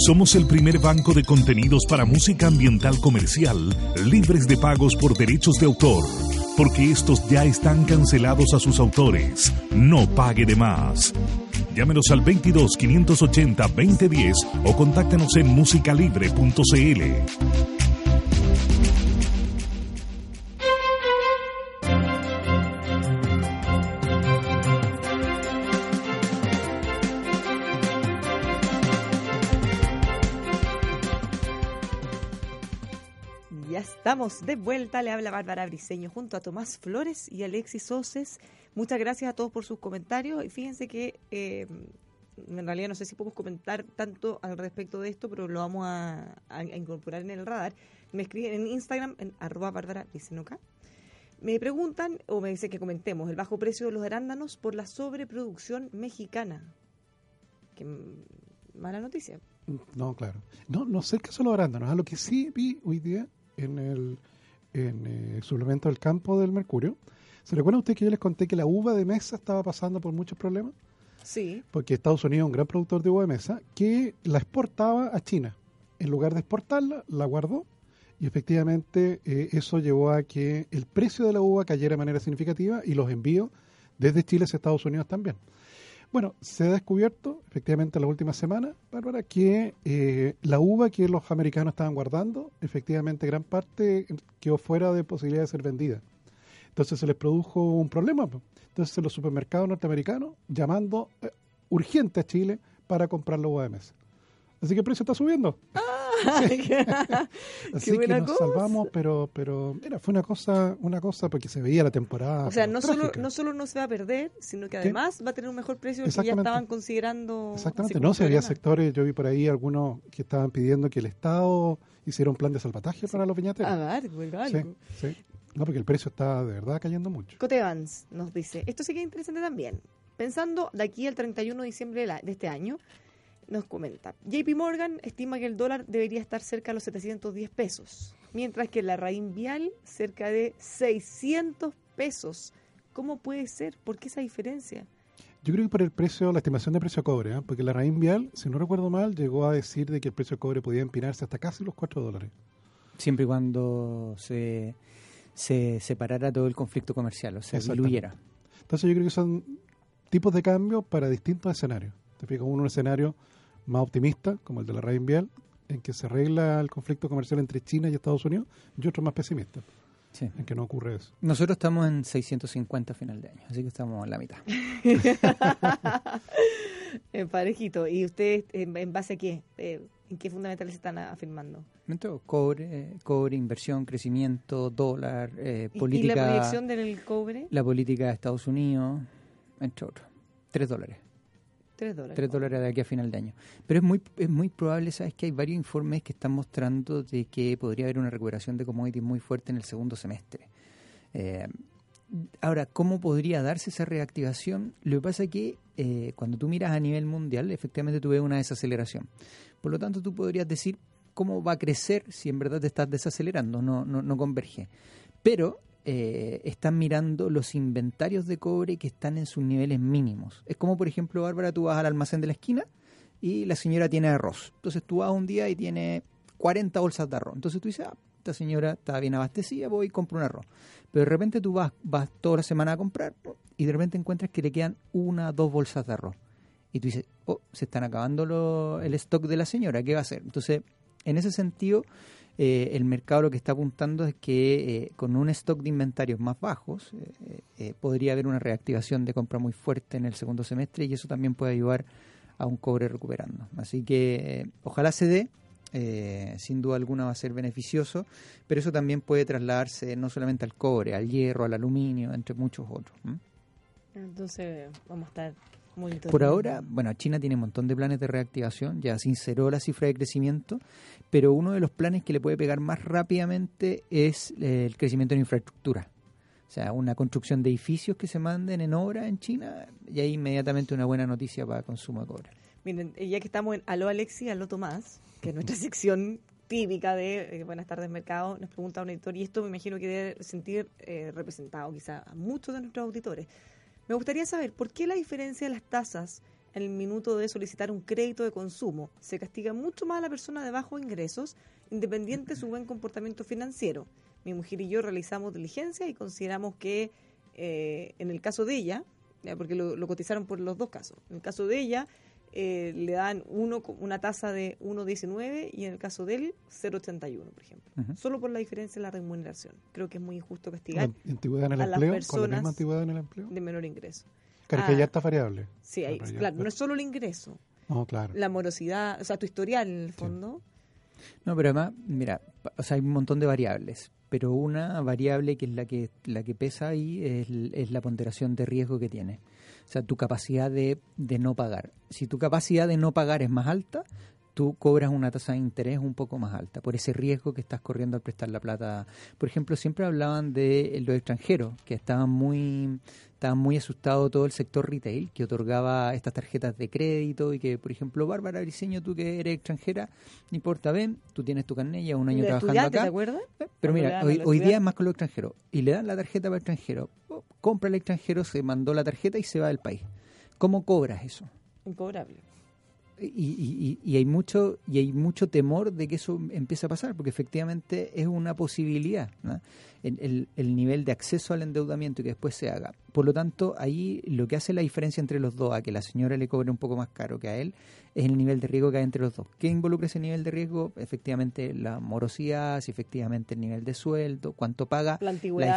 Somos el primer banco de contenidos para música ambiental comercial, libres de pagos por derechos de autor, porque estos ya están cancelados a sus autores. No pague de más. Llámenos al 22 580 2010 o contáctanos en musicalibre.cl. estamos de vuelta, le habla Bárbara Briseño junto a Tomás Flores y Alexis Soces. Muchas gracias a todos por sus comentarios y fíjense que eh, en realidad no sé si podemos comentar tanto al respecto de esto, pero lo vamos a, incorporar en el radar. Me escriben en Instagram, en arroba Bárbara. Me preguntan, o me dicen que comentemos, el bajo precio de los arándanos por la sobreproducción mexicana. Qué mala noticia. No, claro. No, no sé qué son los arándanos. A lo que sí vi hoy día en el en, eh, suplemento del campo del Mercurio. ¿Se recuerdan ustedes que yo les conté que la uva de mesa estaba pasando por muchos problemas? Sí, Porque Estados Unidos es un gran productor de uva de mesa que la exportaba a China. En lugar de exportarla, la guardó y efectivamente eh, eso llevó a que el precio de la uva cayera de manera significativa y los envíos desde Chile hacia Estados Unidos también. Bueno, se ha descubierto efectivamente en la última semana, Bárbara, que eh, la uva que los americanos estaban guardando, efectivamente gran parte quedó fuera de posibilidad de ser vendida. Entonces se les produjo un problema. Entonces los supermercados norteamericanos llamando eh, urgente a Chile para comprar la uva de mesa. Así que el precio está subiendo. (laughs) Así que buena nos cosa. salvamos, pero pero mira, fue una cosa una cosa porque se veía la temporada. O sea, no solo, no solo no se va a perder, sino que además va a tener un mejor precio que ya estaban considerando. Exactamente, no, si había sectores, yo vi por ahí algunos que estaban pidiendo que el Estado hiciera un plan de salvataje para los viñateros. Ah, algo, Sí, algo. sí. No, porque el precio está de verdad cayendo mucho. Cote Evans nos dice, esto sí que es interesante también. Pensando de aquí al 31 de diciembre de este año, nos comenta, JP Morgan estima que el dólar debería estar cerca de los 710 pesos, mientras que la raíz vial cerca de 600 pesos. ¿Cómo puede ser? ¿Por qué esa diferencia? Yo creo que por el precio, la estimación de precio de cobre, ¿eh? porque la raíz vial, si no recuerdo mal, llegó a decir de que el precio de cobre podía empinarse hasta casi los 4 dólares. Siempre y cuando se, se separara todo el conflicto comercial, o sea, diluyera. Entonces yo creo que son tipos de cambio para distintos escenarios. Te fijas, uno un escenario más optimista, como el de la raíz vial, en que se arregla el conflicto comercial entre China y Estados Unidos, y otro más pesimista, Sí. en que no ocurre eso. Nosotros estamos en 650 a final de año, así que estamos en la mitad. (laughs) En parejito. ¿Y ustedes en, en base a qué? Eh, ¿En qué fundamentales están afirmando? Cobre, eh, cobre, inversión, crecimiento, dólar, eh, ¿Y- política, ¿Y la proyección del cobre? la política de Estados Unidos, entre otros. Tres dólares. Tres dólares. Tres dólares de aquí a final de año. Pero es muy, es muy probable, ¿sabes? Que hay varios informes que están mostrando de que podría haber una recuperación de commodities muy fuerte en el segundo semestre. Eh, ahora, ¿cómo podría darse esa reactivación? Lo que pasa es que eh, cuando tú miras a nivel mundial, efectivamente tú ves una desaceleración. Por lo tanto, tú podrías decir, cómo va a crecer si en verdad te estás desacelerando, no, no converge. Pero eh, están mirando los inventarios de cobre que están en sus niveles mínimos. Es como, por ejemplo, Bárbara, tú vas al almacén de la esquina y la señora tiene arroz. Entonces tú vas un día y tiene 40 bolsas de arroz. Entonces tú dices, ah, esta señora está bien abastecida, voy y compro un arroz. Pero de repente tú vas, vas toda la semana a comprar y de repente encuentras que le quedan una, dos bolsas de arroz. Y tú dices, oh, se están acabando el stock de la señora, ¿qué va a hacer? Entonces, en ese sentido, eh, el mercado lo que está apuntando es que eh, con un stock de inventarios más bajos eh, podría haber una reactivación de compra muy fuerte en el segundo semestre y eso también puede ayudar a un cobre recuperando. Así que ojalá se dé, sin duda alguna va a ser beneficioso, pero eso también puede trasladarse no solamente al cobre, al hierro, al aluminio, entre muchos otros. Entonces vamos a estar Por ahora, bueno, China tiene un montón de planes de reactivación, ya sinceró la cifra de crecimiento, pero uno de los planes que le puede pegar más rápidamente es eh, el crecimiento en infraestructura. O sea, una construcción de edificios que se manden en obra en China y ahí inmediatamente una buena noticia para consumo de cobre. Miren, ya que estamos en Aló Alexi, Aló Tomás, que es nuestra (laughs) sección típica de eh, Buenas tardes Mercado, nos pregunta un editor, y esto me imagino que debe sentir eh, representado quizá a muchos de nuestros auditores. Me gustaría saber, ¿por qué la diferencia de las tasas en el minuto de solicitar un crédito de consumo se castiga mucho más a la persona de bajos ingresos, independiente de su buen comportamiento financiero? Mi mujer y yo realizamos diligencia y consideramos que eh, en el caso de ella, porque lo, lo cotizaron por los dos casos, en el caso de ella eh, le dan uno, una tasa de 1,19 y en el caso de él 0,81, por ejemplo. Solo por la diferencia en la remuneración. Creo que es muy injusto castigar ¿La antigüedad en el a las empleo? ¿Con la personas misma antigüedad en el empleo? de menor ingreso. Claro, que Ah, ya está variable. Sí, hay- Claro, no es solo el ingreso, No, claro. la morosidad, o sea, tu historial en el fondo. No, pero además, mira, o sea, hay un montón de variables, pero una variable que es la que la que pesa ahí es, la ponderación de riesgo que tiene. O sea, tu capacidad de, de no pagar. Si tu capacidad de no pagar es más alta, tú cobras una tasa de interés un poco más alta por ese riesgo que estás corriendo al prestar la plata. Por ejemplo, siempre hablaban de los extranjeros, que estaban muy estaban muy asustados todo el sector retail, que otorgaba estas tarjetas de crédito y que, por ejemplo, Bárbara Briceño, tú que eres extranjera, no importa, ven, tú tienes tu carnet ya un año De trabajando acá. ¿te acuerdas? Pero Cuando le mira, hoy, hoy día es más con los extranjeros. Y le dan la tarjeta para extranjero. Oh, compra el extranjero, se mandó la tarjeta y se va del país. ¿Cómo cobras eso? Incobrable. Y, y- y- hay mucho y hay mucho temor de que eso empiece a pasar porque efectivamente es una posibilidad el, el- el nivel de acceso al endeudamiento y que después se haga. Por lo tanto ahí lo que hace la diferencia entre los dos a que la señora le cobre un poco más caro que a él es el nivel de riesgo que hay entre los dos ¿qué involucra ese nivel de riesgo? efectivamente la morosidad si efectivamente el nivel de sueldo cuánto paga La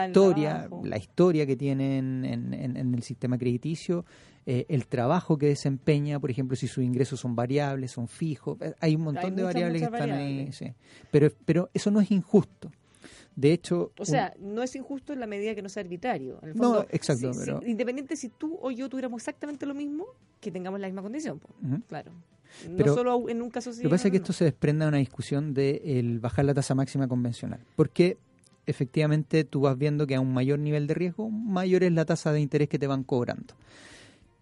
historia la historia que tienen en, en- en el sistema crediticio, eh, el trabajo que desempeña, por ejemplo, si sus ingresos son variables, son fijos, eh, hay un montón Hay de muchas, variables que están ahí. variables. sí. Pero, pero eso no es injusto. De hecho, O sea, no es injusto en la medida que no sea arbitrario. En el No, fondo, exacto, si- si- pero- independiente si tú o yo tuviéramos exactamente lo mismo, que tengamos la misma condición. Claro. No Pero solo en un caso. Lo que pasa es que esto se desprende de una discusión de el bajar la tasa máxima convencional. Porque efectivamente tú vas viendo que a un mayor nivel de riesgo, mayor es la tasa de interés que te van cobrando.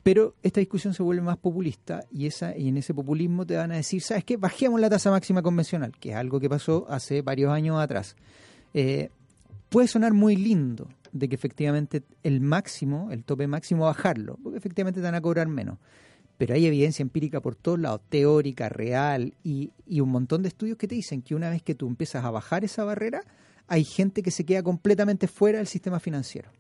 Pero esta discusión se vuelve más populista y, esa, y en ese populismo te van a decir, ¿sabes qué? Bajemos la tasa máxima convencional, que es algo que pasó hace varios años atrás. Eh, puede sonar muy lindo de que efectivamente el máximo, el tope máximo, bajarlo, porque efectivamente te van a cobrar menos. Pero hay evidencia empírica por todos lados, teórica, real, y, y un montón de estudios que te dicen que una vez que tú empiezas a bajar esa barrera, hay gente que se queda completamente fuera del sistema financiero.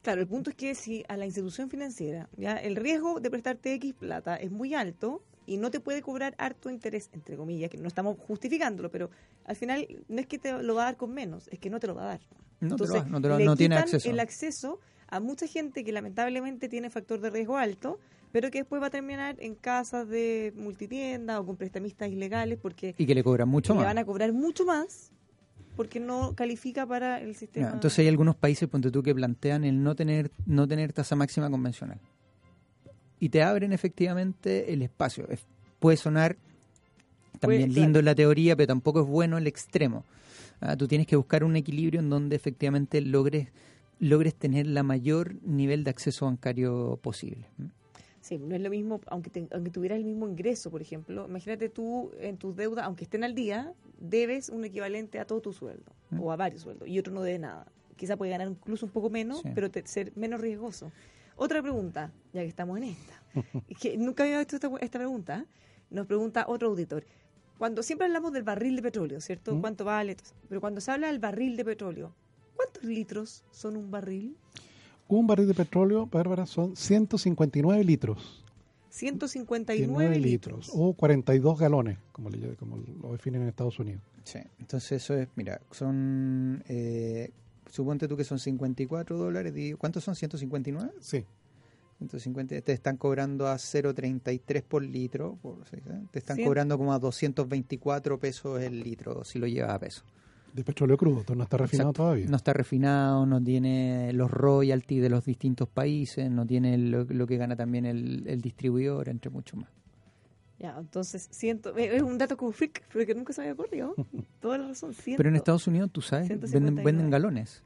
Claro, el punto es que si a la institución financiera ya el riesgo de prestarte X plata es muy alto y no te puede cobrar harto interés, entre comillas, que no estamos justificándolo, pero al final no es que te lo va a dar con menos, es que no te lo va a dar. No te lo Entonces, da, no te lo- le no tiene quitan acceso. el acceso a mucha gente que lamentablemente tiene factor de riesgo alto, pero que después va a terminar en casas de multitiendas o con prestamistas ilegales porque Y que le cobran mucho le más. van a cobrar mucho más porque no califica para el sistema. Entonces hay algunos países, ponte tú, que plantean el no tener, no tener tasa máxima convencional. Y te abren efectivamente el espacio. Es- puede sonar también lindo claro. en la teoría, pero tampoco es bueno el extremo. Ah, tú tienes que buscar un equilibrio en donde efectivamente logres, logres tener la mayor nivel de acceso bancario posible. Sí, no es lo mismo, aunque, te- aunque tuvieras el mismo ingreso, por ejemplo. Imagínate tú en tus deudas, aunque estén al día, debes un equivalente a todo tu sueldo Mm. o a varios sueldos y otro no debe nada. Quizá puede ganar incluso un poco menos, Sí. pero te- ser menos riesgoso. Otra pregunta, ya que estamos en esta. (laughs) Es que nunca había visto esta, esta pregunta. Nos pregunta otro auditor. Cuando siempre hablamos del barril de petróleo, ¿cierto? Mm. ¿Cuánto vale? Pero cuando se habla del barril de petróleo, ¿cuántos litros son un barril? Un barril de petróleo, Bárbara, son 159 litros. 159 19 litros. O 42 galones, como, le- como lo definen en Estados Unidos. Sí, entonces eso es, mira, son, eh, suponte tú que son 54 dólares, ¿cuántos son? ¿159? Sí. 150, te están cobrando a 0.33 por litro, por, ¿sí? ¿eh? te están cobrando como a 224 pesos el litro si lo llevas a peso. De petróleo crudo, no está refinado Exacto. todavía. No está refinado, no tiene los royalties de los distintos países, no tiene lo, lo que gana también el, el distribuidor, entre mucho más. Ya, entonces, ciento, eh, es un dato como freak, pero que nunca se me había ocurrido. (laughs) Toda la razón, ciento. Pero en Estados Unidos, tú sabes, venden, 159. venden galones.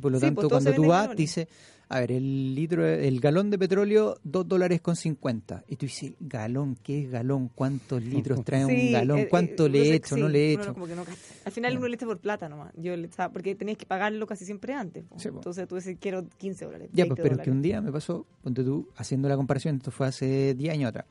Por lo Sí, tanto, pues, cuando tú vas, galones. dice, a ver, el litro, el galón de petróleo, 2 dólares con 50. Y tú dices, galón, ¿qué es galón? ¿Cuántos litros (laughs) trae Sí, un galón? eh, ¿Cuánto eh, le he hecho? sí, ¿No le he hecho? como que no cacha. Al final uno le echa por plata nomás. Yo le echaba- porque tenías que pagarlo casi siempre antes. Entonces tú dices, quiero 15 dólares. Ya, 20 pues, pero es que dólares. un día me pasó, ponte tú, haciendo la comparación, esto fue hace 10 años atrás.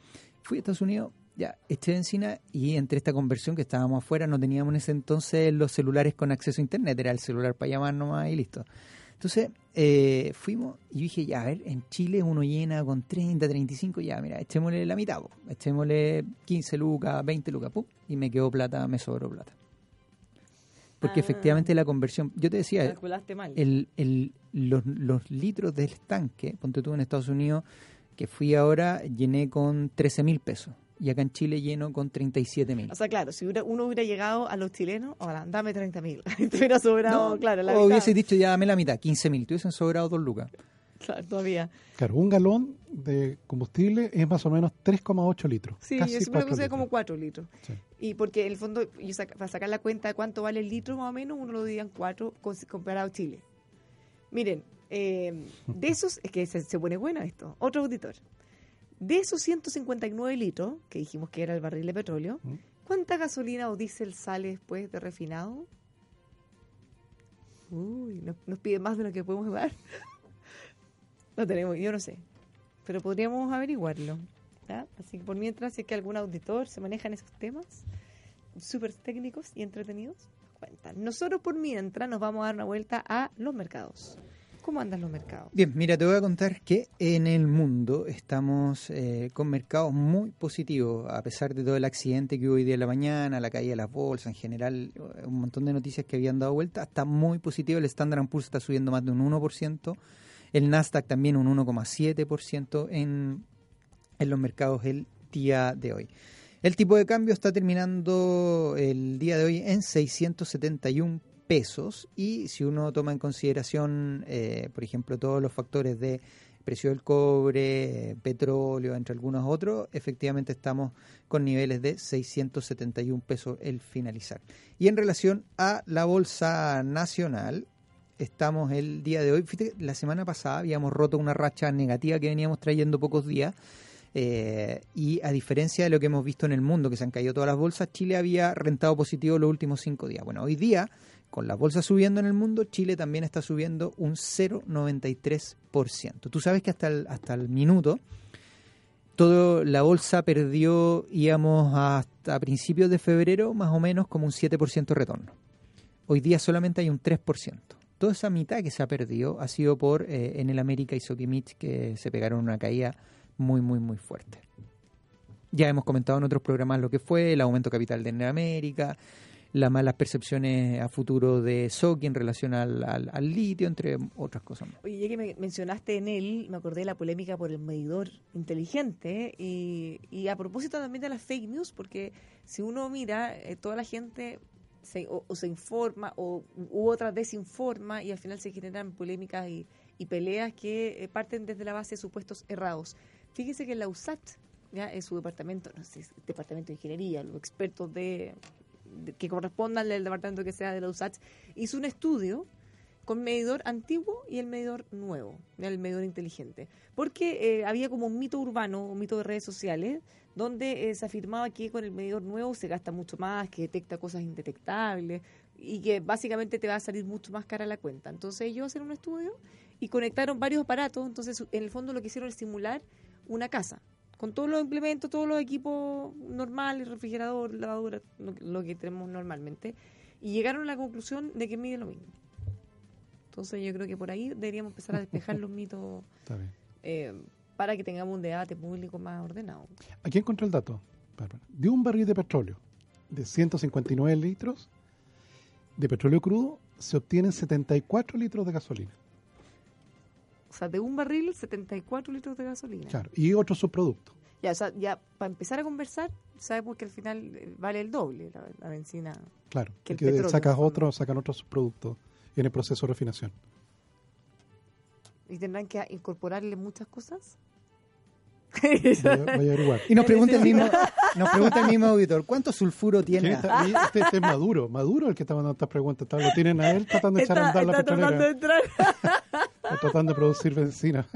Fui a Estados Unidos, ya, eché benzina y entre esta conversión que estábamos afuera, no teníamos en ese entonces los celulares con acceso a internet, era el celular para llamar nomás y listo. Entonces, eh, fuimos y yo dije, ya, a ver, en Chile uno llena con 30, 35, ya, mira, echémosle la mitad, po. echémosle 15 lucas, 20 lucas, pum, y me quedó plata, me sobró plata. Porque Ah. efectivamente la conversión, yo te decía, Calculaste mal. el, el, los, los litros del tanque, ponte tú en Estados Unidos, que fui ahora, llené con 13 mil pesos. Y acá en Chile lleno con 37 mil. O sea, claro, si uno hubiera llegado a los chilenos, ahora, dame 30 mil. (laughs) Te hubiera sobrado, claro, la o hubiese dicho ya dame la mitad, 15 mil. Te hubiesen sobrado dos lucas. Claro, todavía. Claro, un galón de combustible es más o menos 3,8 litros. Sí, casi yo siempre 4 puse como 4 litros. Sí. Y porque en el fondo, yo saca- para sacar la cuenta de cuánto vale el litro más o menos, uno lo dividía en 4 comparado a Chile. Miren, eh, de (laughs) esos, es que se, se pone bueno esto. Otro auditor. De esos 159 litros, que dijimos que era el barril de petróleo, ¿Mm? ¿cuánta gasolina o diésel sale después de refinado? Uy, nos, nos pide más de lo que podemos dar. (laughs) no tenemos, yo no sé. Pero podríamos averiguarlo. ¿ya? Así que por mientras, si es que algún auditor se maneja en esos temas súper técnicos y entretenidos, nos cuentan. Nosotros por mientras nos vamos a dar una vuelta a los mercados. ¿Cómo andan los mercados? Bien, mira, te voy a contar que en el mundo estamos eh, con mercados muy positivos, a pesar de todo el accidente que hubo hoy día en la mañana, la caída de las bolsas, en general, eh, un montón de noticias que habían dado vuelta, está muy positivo, el Standard Poor's está subiendo más de un 1%, el Nasdaq también un 1,7% en, en los mercados el día de hoy. El tipo de cambio está terminando el día de hoy en 671 pesos y si uno toma en consideración, eh, por ejemplo, todos los factores de precio del cobre, petróleo, entre algunos otros, efectivamente estamos con niveles de 671 pesos el finalizar. Y en relación a la bolsa nacional, estamos el día de hoy, fíjate, la semana pasada habíamos roto una racha negativa que veníamos trayendo pocos días. eh, y a diferencia de lo que hemos visto en el mundo, que se han caído todas las bolsas, Chile había rentado positivo los últimos cinco días. Bueno, hoy día, con las bolsas subiendo en el mundo, Chile también está subiendo un 0,93%. Tú sabes que hasta el, hasta el minuto, todo la bolsa perdió, íbamos hasta principios de febrero, más o menos como un 7% de retorno. Hoy día solamente hay un 3%. Toda esa mitad que se ha perdido ha sido por eh, en el América y Sokimich que se pegaron una caída muy, muy, muy fuerte. Ya hemos comentado en otros programas lo que fue el aumento capital de América, las malas percepciones a futuro de Soki en relación al, litio, entre otras cosas. Oye, que me mencionaste en él, me acordé de la polémica por el medidor inteligente y, a propósito también de las fake news, porque si uno mira, eh, toda la gente se, o, se informa o u otra desinforma y al final se generan polémicas y, y peleas que eh, parten desde la base de supuestos errados. Fíjese que la USAT, ya en su departamento, no sé, departamento de ingeniería, los expertos de- que correspondan al departamento que sea de la USAT, hizo un estudio con medidor antiguo y el medidor nuevo, el medidor inteligente. Porque eh, había como un mito urbano, un mito de redes sociales, donde eh, se afirmaba que con el medidor nuevo se gasta mucho más, que detecta cosas indetectables y que básicamente te va a salir mucho más cara la cuenta. Entonces ellos hicieron un estudio y conectaron varios aparatos, entonces en el fondo lo que hicieron es simular una casa con todos los implementos, todos los equipos normales, refrigerador, lavadora, lo, lo que tenemos normalmente, y llegaron a la conclusión de que mide lo mismo. Entonces yo creo que por ahí deberíamos empezar a despejar los (laughs) mitos eh, para que tengamos un debate público más ordenado. Aquí encontré el dato, Bárbara. De un barril de petróleo de 159 litros de petróleo crudo se obtienen 74 litros de gasolina. O sea, de un barril, 74 litros de gasolina. Claro. Y otros subproductos. Ya, o sea, ya para empezar a conversar, sabemos que al final eh, vale el doble la, la benzina. Claro. Que el que petróleo, sacas otros, sacan otros subproductos en el proceso de refinación. Y tendrán que incorporarle muchas cosas. Voy a, voy a averiguar. (laughs) Y nos pregunta el mismo, nos pregunta el mismo auditor, ¿cuánto sulfuro ¿Quién tiene? está- este, este es Maduro. Maduro el que está mandando estas preguntas. Está- Lo tienen a él tratando de echar a Está, andar la está tratando de petrolera. Está tratando de producir benzina. (laughs)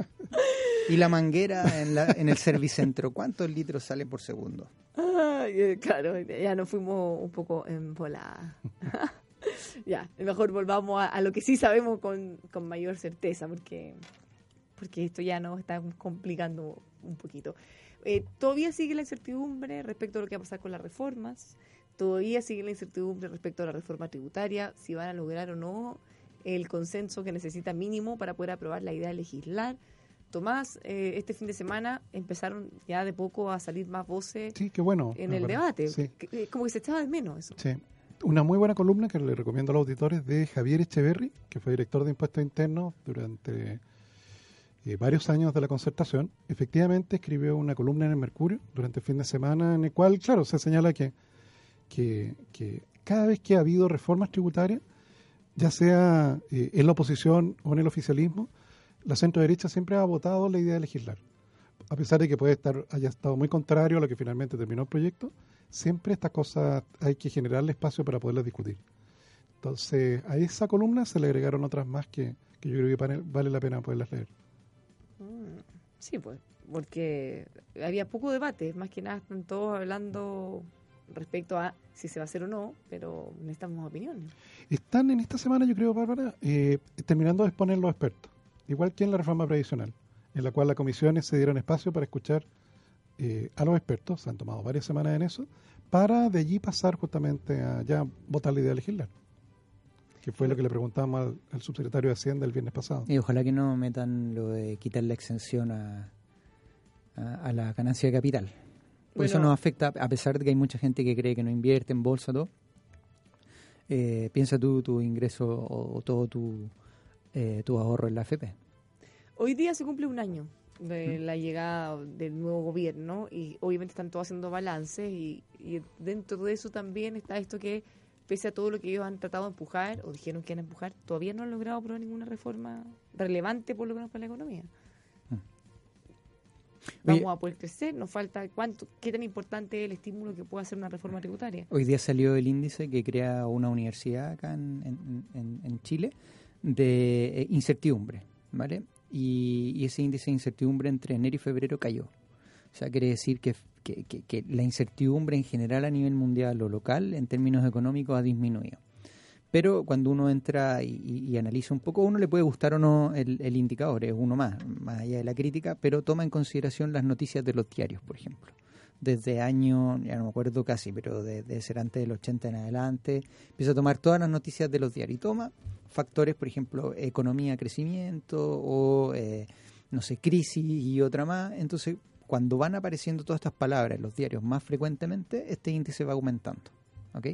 Y la manguera en, la, en el servicentro, ¿cuántos litros salen por segundo? Ay, eh, claro, ya nos fuimos un poco en volada. (laughs) ya, mejor volvamos a, a lo que sí sabemos con, con mayor certeza, porque, porque esto ya nos está complicando un poquito. Eh, todavía sigue la incertidumbre respecto a lo que va a pasar con las reformas, todavía sigue la incertidumbre respecto a la reforma tributaria, si van a lograr o no el consenso que necesita mínimo para poder aprobar la idea de legislar. Tomás, eh, este fin de semana empezaron ya de poco a salir más voces Sí, qué bueno. en el debate. Sí. Eh, Como que se echaba de menos eso. Sí. Una muy buena columna que le recomiendo a los auditores de Javier Echeverry, que fue director de impuestos internos durante eh, varios años de la concertación. Efectivamente escribió una columna en el Mercurio durante el fin de semana en el cual, claro, se señala que, que, que cada vez que ha habido reformas tributarias, ya sea eh, en la oposición o en el oficialismo, la centro derecha siempre ha votado la idea de legislar. A pesar de que puede estar haya estado muy contrario a lo que finalmente terminó el proyecto, siempre estas cosas hay que generarle espacio para poderlas discutir. Entonces, a esa columna se le agregaron otras más que, que yo creo que vale- la pena poderlas leer. Mm, Sí, pues, porque había poco debate, más que nada están todos hablando respecto a si se va a hacer o no, pero necesitamos opiniones. Están en esta semana, yo creo, Bárbara, eh, terminando de exponer los expertos, igual que en la reforma previsional, en la cual las comisiones se dieron espacio para escuchar eh, a los expertos, se han tomado varias semanas en eso, para de allí pasar justamente a ya votar la idea de legislar, que fue lo que le preguntamos al, al subsecretario de Hacienda el viernes pasado. Y ojalá que no metan lo de quitar la exención a, a, a la ganancia de capital. Por eso nos afecta, a pesar de que hay mucha gente que cree que no invierte en bolsa, todo. Eh, piensa tú tu ingreso o, o todo tu, eh, tu ahorro en la AFP. Hoy día se cumple un año de la llegada del nuevo gobierno y obviamente están todos haciendo balances y, y dentro de eso también está esto que pese a todo lo que ellos han tratado de empujar o dijeron que iban a empujar, todavía no han logrado aprobar ninguna reforma relevante por lo menos para la economía. Vamos Oye. a poder crecer, nos falta cuánto, qué tan importante es el estímulo que pueda hacer una reforma tributaria. Hoy día salió el índice que crea una universidad acá en, en- Chile de eh, incertidumbre, ¿vale? Y, y ese índice de incertidumbre entre enero y febrero cayó. O sea, quiere decir que, que- que- que la incertidumbre en general a nivel mundial o local en términos económicos ha disminuido. Pero cuando uno entra y, y- analiza un poco, uno le puede gustar o no el, indicador, es uno más, más allá de la crítica, pero toma en consideración las noticias de los diarios, por ejemplo. Desde año, ya no me acuerdo casi, pero de, de ser antes del 80 en adelante, empieza a tomar todas las noticias de los diarios y toma factores, por ejemplo, economía, crecimiento o, eh, no sé, crisis y otra más. Entonces, cuando van apareciendo todas estas palabras en los diarios más frecuentemente, este índice va aumentando. ¿ok?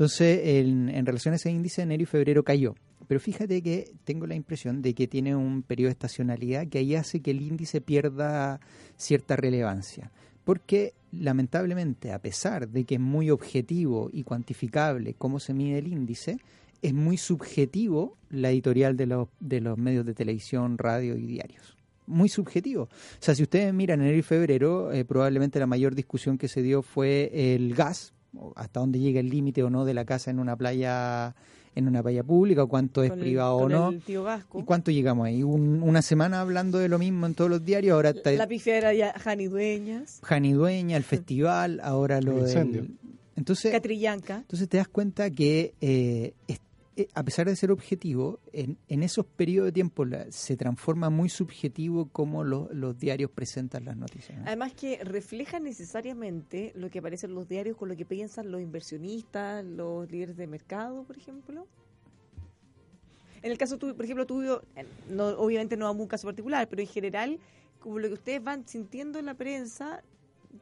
Entonces, en, en relación a ese índice, enero y febrero cayó. Pero fíjate que tengo la impresión de que tiene un periodo de estacionalidad que ahí hace que el índice pierda cierta relevancia. Porque lamentablemente, a pesar de que es muy objetivo y cuantificable cómo se mide el índice, es muy subjetivo la editorial de los, de los medios de televisión, radio y diarios. Muy subjetivo. O sea, si ustedes miran enero y febrero, eh, probablemente la mayor discusión que se dio fue el gas, hasta dónde llega el límite o no de la casa en una playa en una playa pública o cuánto es el- privado o no. el tío Gasco. ¿Y cuánto llegamos ahí? Un- una semana hablando de lo mismo en todos los diarios, ahora está La pifia era ya Jani Dueñas, Jani Dueña, el festival, ahora lo El del... Entonces, Catrillanca. entonces te das cuenta que eh, es- eh, a pesar de ser objetivo, en, en esos periodos de tiempo se transforma muy subjetivo cómo lo- los diarios presentan las noticias. ¿no? Además que refleja necesariamente lo que aparece en los diarios con lo que piensan los inversionistas, los líderes de mercado, por ejemplo. En el caso, tu- por ejemplo, tuyo, eh, no, obviamente no vamos a un caso particular, pero en general, como lo que ustedes van sintiendo en la prensa,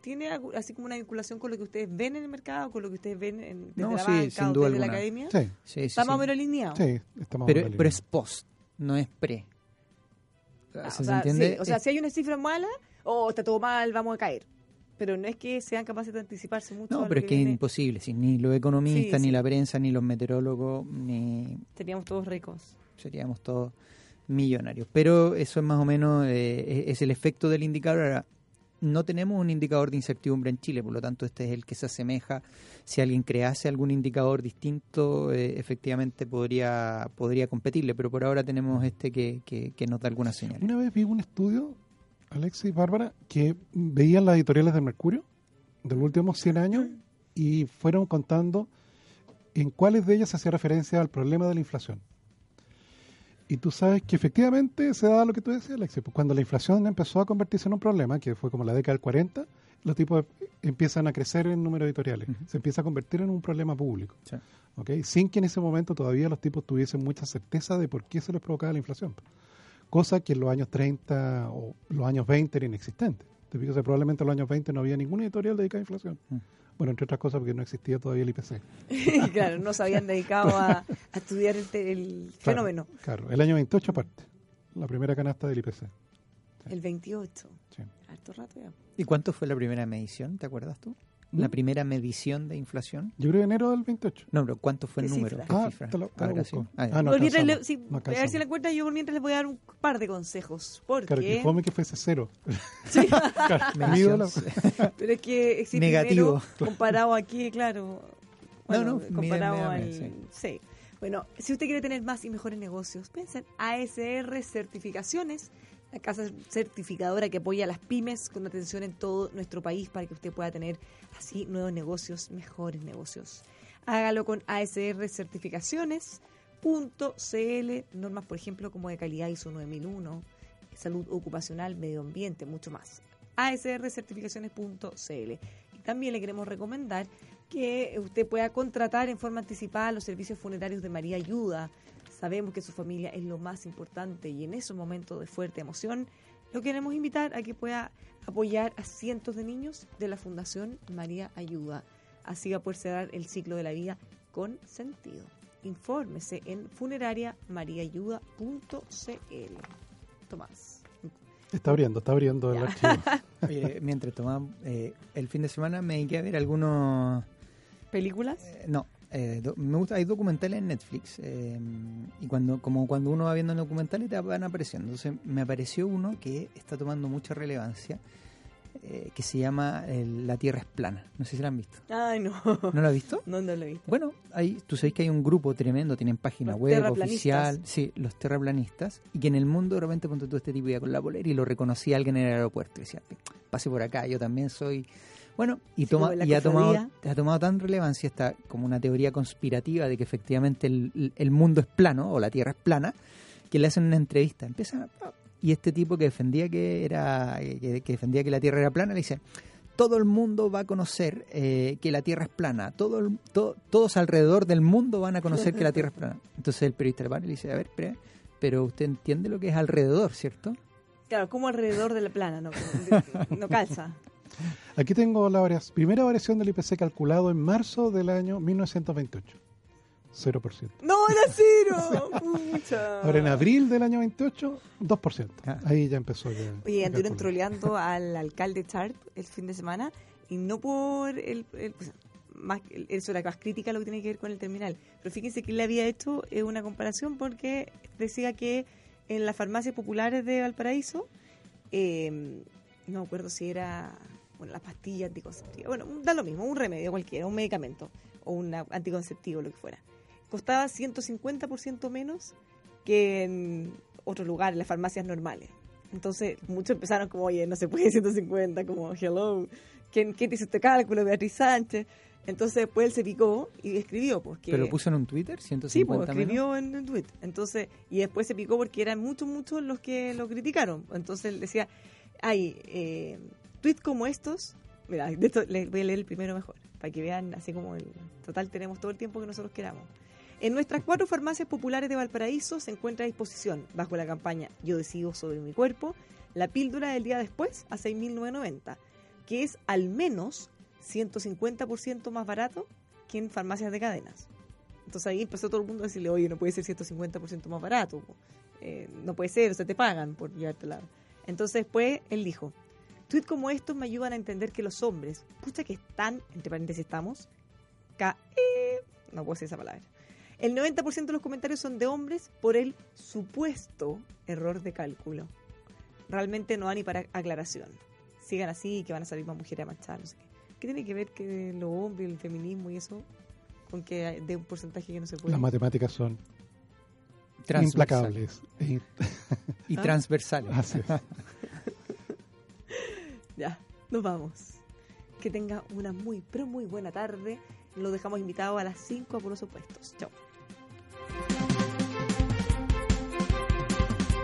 tiene así como una vinculación con lo que ustedes ven en el mercado, con lo que ustedes ven en, desde No, la sí, banca sin o duda desde la academia. Sí, Sí, sí, Está más o sí. menos alineado. sí, estamos Pero, en la pero es post, no es pre. Ah, ¿Se o sea, entiende? sí, o sea, Es- si hay una cifra mala, o está todo mal, vamos a caer. Pero no es que sean capaces de anticiparse mucho. a No, lo pero es que es imposible. si ni los economistas, Sí, ni sí. la prensa, ni los meteorólogos, ni Teníamos todos ricos. seríamos todos millonarios. Pero eso es más o menos eh, es es el efecto del indicador. Ahora, no tenemos un indicador de incertidumbre en Chile, por lo tanto este es el que se asemeja. Si alguien crease algún indicador distinto, eh, efectivamente podría podría competirle, pero por ahora tenemos este que, que, nos da algunas señales. Una vez vi un estudio, Alexis y Bárbara, que veían las editoriales del Mercurio de los últimos 100 años y fueron contando en cuáles de ellas hacía referencia al problema de la inflación. Y tú sabes que efectivamente se da lo que tú decías, Alexis. pues cuando la inflación empezó a convertirse en un problema, que fue como la década del 40, los tipos empiezan a crecer en número de editoriales. Se empieza a convertir en un problema público. Sí. Sin que en ese momento todavía los tipos tuviesen mucha certeza de por qué se les provocaba la inflación. Cosa que en los años 30 o los años 20 era inexistente. Te fijas, probablemente en los años 20 no había ninguna editorial dedicada a inflación. Mm. Bueno, entre otras cosas porque no existía todavía el IPC. (laughs) claro, no se habían dedicado a, a estudiar el, te- el Claro, fenómeno. Claro, el año 28 aparte. La primera canasta del IPC. El 28. Sí. Harto rato ya. ¿Y cuánto fue la primera medición? ¿Te acuerdas tú? La primera medición de inflación. Yo creo que enero del 28. No, pero ¿cuánto fue el ¿Qué número? cifra? ¿Qué Ah, cifra? te lo- te lo. Ah, ya. Ah, no Por mientras le- sí, no a ver si la cuenta, yo mientras les voy a dar un par de consejos. Porque, Claro, que fome que fuese cero. (laughs) Sí. Claro, (laughs) pero es que existe Negativo. primero, comparado aquí, claro. Bueno, No, no, comparado mide- al. mide, sí. Bueno, si usted quiere tener más y mejores negocios, piensa en ASR Certificaciones, la casa certificadora que apoya a las pymes con atención en todo nuestro país para que usted pueda tener así nuevos negocios, mejores negocios. Hágalo con ASR Certificaciones.cl, normas, por ejemplo, como de calidad ISO 9001, salud ocupacional, medio ambiente, mucho más. asrcertificaciones.cl. Y también le queremos recomendar que usted pueda contratar en forma anticipada los servicios funerarios de María Ayuda. Sabemos que su familia es lo más importante y en esos momentos de fuerte emoción lo queremos invitar a que pueda apoyar a cientos de niños de la Fundación María Ayuda. Así va a poder cerrar el ciclo de la vida con sentido. Infórmese en funerariamariaayuda.cl. Tomás. Está abriendo, está abriendo el archivo. (laughs) Oye, mientras tomamos eh, el fin de semana me dediqué a ver algunos ¿Películas? eh, no eh, do- me gusta hay documentales en Netflix eh, y cuando como cuando uno va viendo documentales te van apareciendo entonces me apareció uno que está tomando mucha relevancia eh, que se llama La Tierra es plana no sé si la han visto Ay, no. ¿no lo has visto? No, no lo he visto. Bueno, hay, tú sabes que hay un grupo tremendo, tienen página Los web oficial, sí, los terraplanistas, y que en el mundo de repente ponte tú este tipo iba con la polera y lo reconocía alguien en el aeropuerto y decía, pase por acá, yo también soy... Bueno, y, toma, y ha, tomado, cofradía. ha tomado tan relevancia esta como una teoría conspirativa de que efectivamente el, el mundo es plano o la Tierra es plana, que le hacen una entrevista. Empiezan a- y este tipo que defendía que era que, que defendía que la Tierra era plana le dice todo el mundo va a conocer eh, que la Tierra es plana. Todo el- to- todos alrededor del mundo van a conocer que la Tierra es plana. (laughs) Entonces el periodista le y le dice, a ver, espera, pero usted entiende lo que es alrededor, ¿cierto? Claro, como alrededor de la plana, no, (laughs) no calza. Aquí tengo la variación- primera variación del IPC calculado en marzo del año 1928. 0%. ¡No, era cero! (laughs) Pucha. Ahora en abril del año 28, 2%. Ah. Ahí ya empezó. ya- Oye, anduvieron troleando al alcalde Sharp el fin de semana y no por el, el- pues, más eso era más crítica lo que tiene que ver con el terminal. Pero fíjense que él le había hecho eh, una comparación porque decía que en las farmacias populares de Valparaíso, eh, no me acuerdo si era bueno, las pastillas anticonceptivas, bueno, da lo mismo, un remedio cualquiera, un medicamento o un anticonceptivo, lo que fuera. costaba 150% menos que en otros lugares, las farmacias normales. Entonces, muchos empezaron como, oye, no se puede 150, como, hello, ¿quién, quién te hizo este cálculo? Beatriz Sánchez. Entonces, después él se picó y escribió, porque... ¿Pero lo puso en un Twitter? 150 Sí, pues menos? escribió en un tweet. Entonces, y después se picó porque eran muchos, muchos los que lo criticaron. Entonces él decía, hay eh, tweets como estos. Mira, de esto les voy a leer el primero mejor, para que vean así como el total tenemos todo el tiempo que nosotros queramos. En nuestras cuatro farmacias populares de Valparaíso se encuentra a disposición, bajo la campaña Yo decido sobre mi cuerpo, la píldora del día después a 6.990, que es al menos 150% más barato que en farmacias de cadenas. Entonces ahí empezó todo el mundo a decirle, oye, no puede ser 150% más barato. Eh, no puede ser, o sea, te pagan por llevártela. Entonces después él dijo, tweets como estos me ayudan a entender que los hombres, pucha que están, entre paréntesis estamos, ca eh, no puedo decir esa palabra. El 90% de los comentarios son de hombres por el supuesto error de cálculo. Realmente no hay ni para aclaración. Sigan así, que van a salir más mujeres a marchar, no sé qué. ¿Qué tiene que ver que los hombres, el feminismo y eso, con que de un porcentaje que no se puede? Las matemáticas son Transversal. implacables. E Y ¿Ah? transversales. (laughs) Ya, nos vamos. Que tenga una muy, pero muy buena tarde. Lo dejamos invitado a las 5 a por los opuestos. Chao.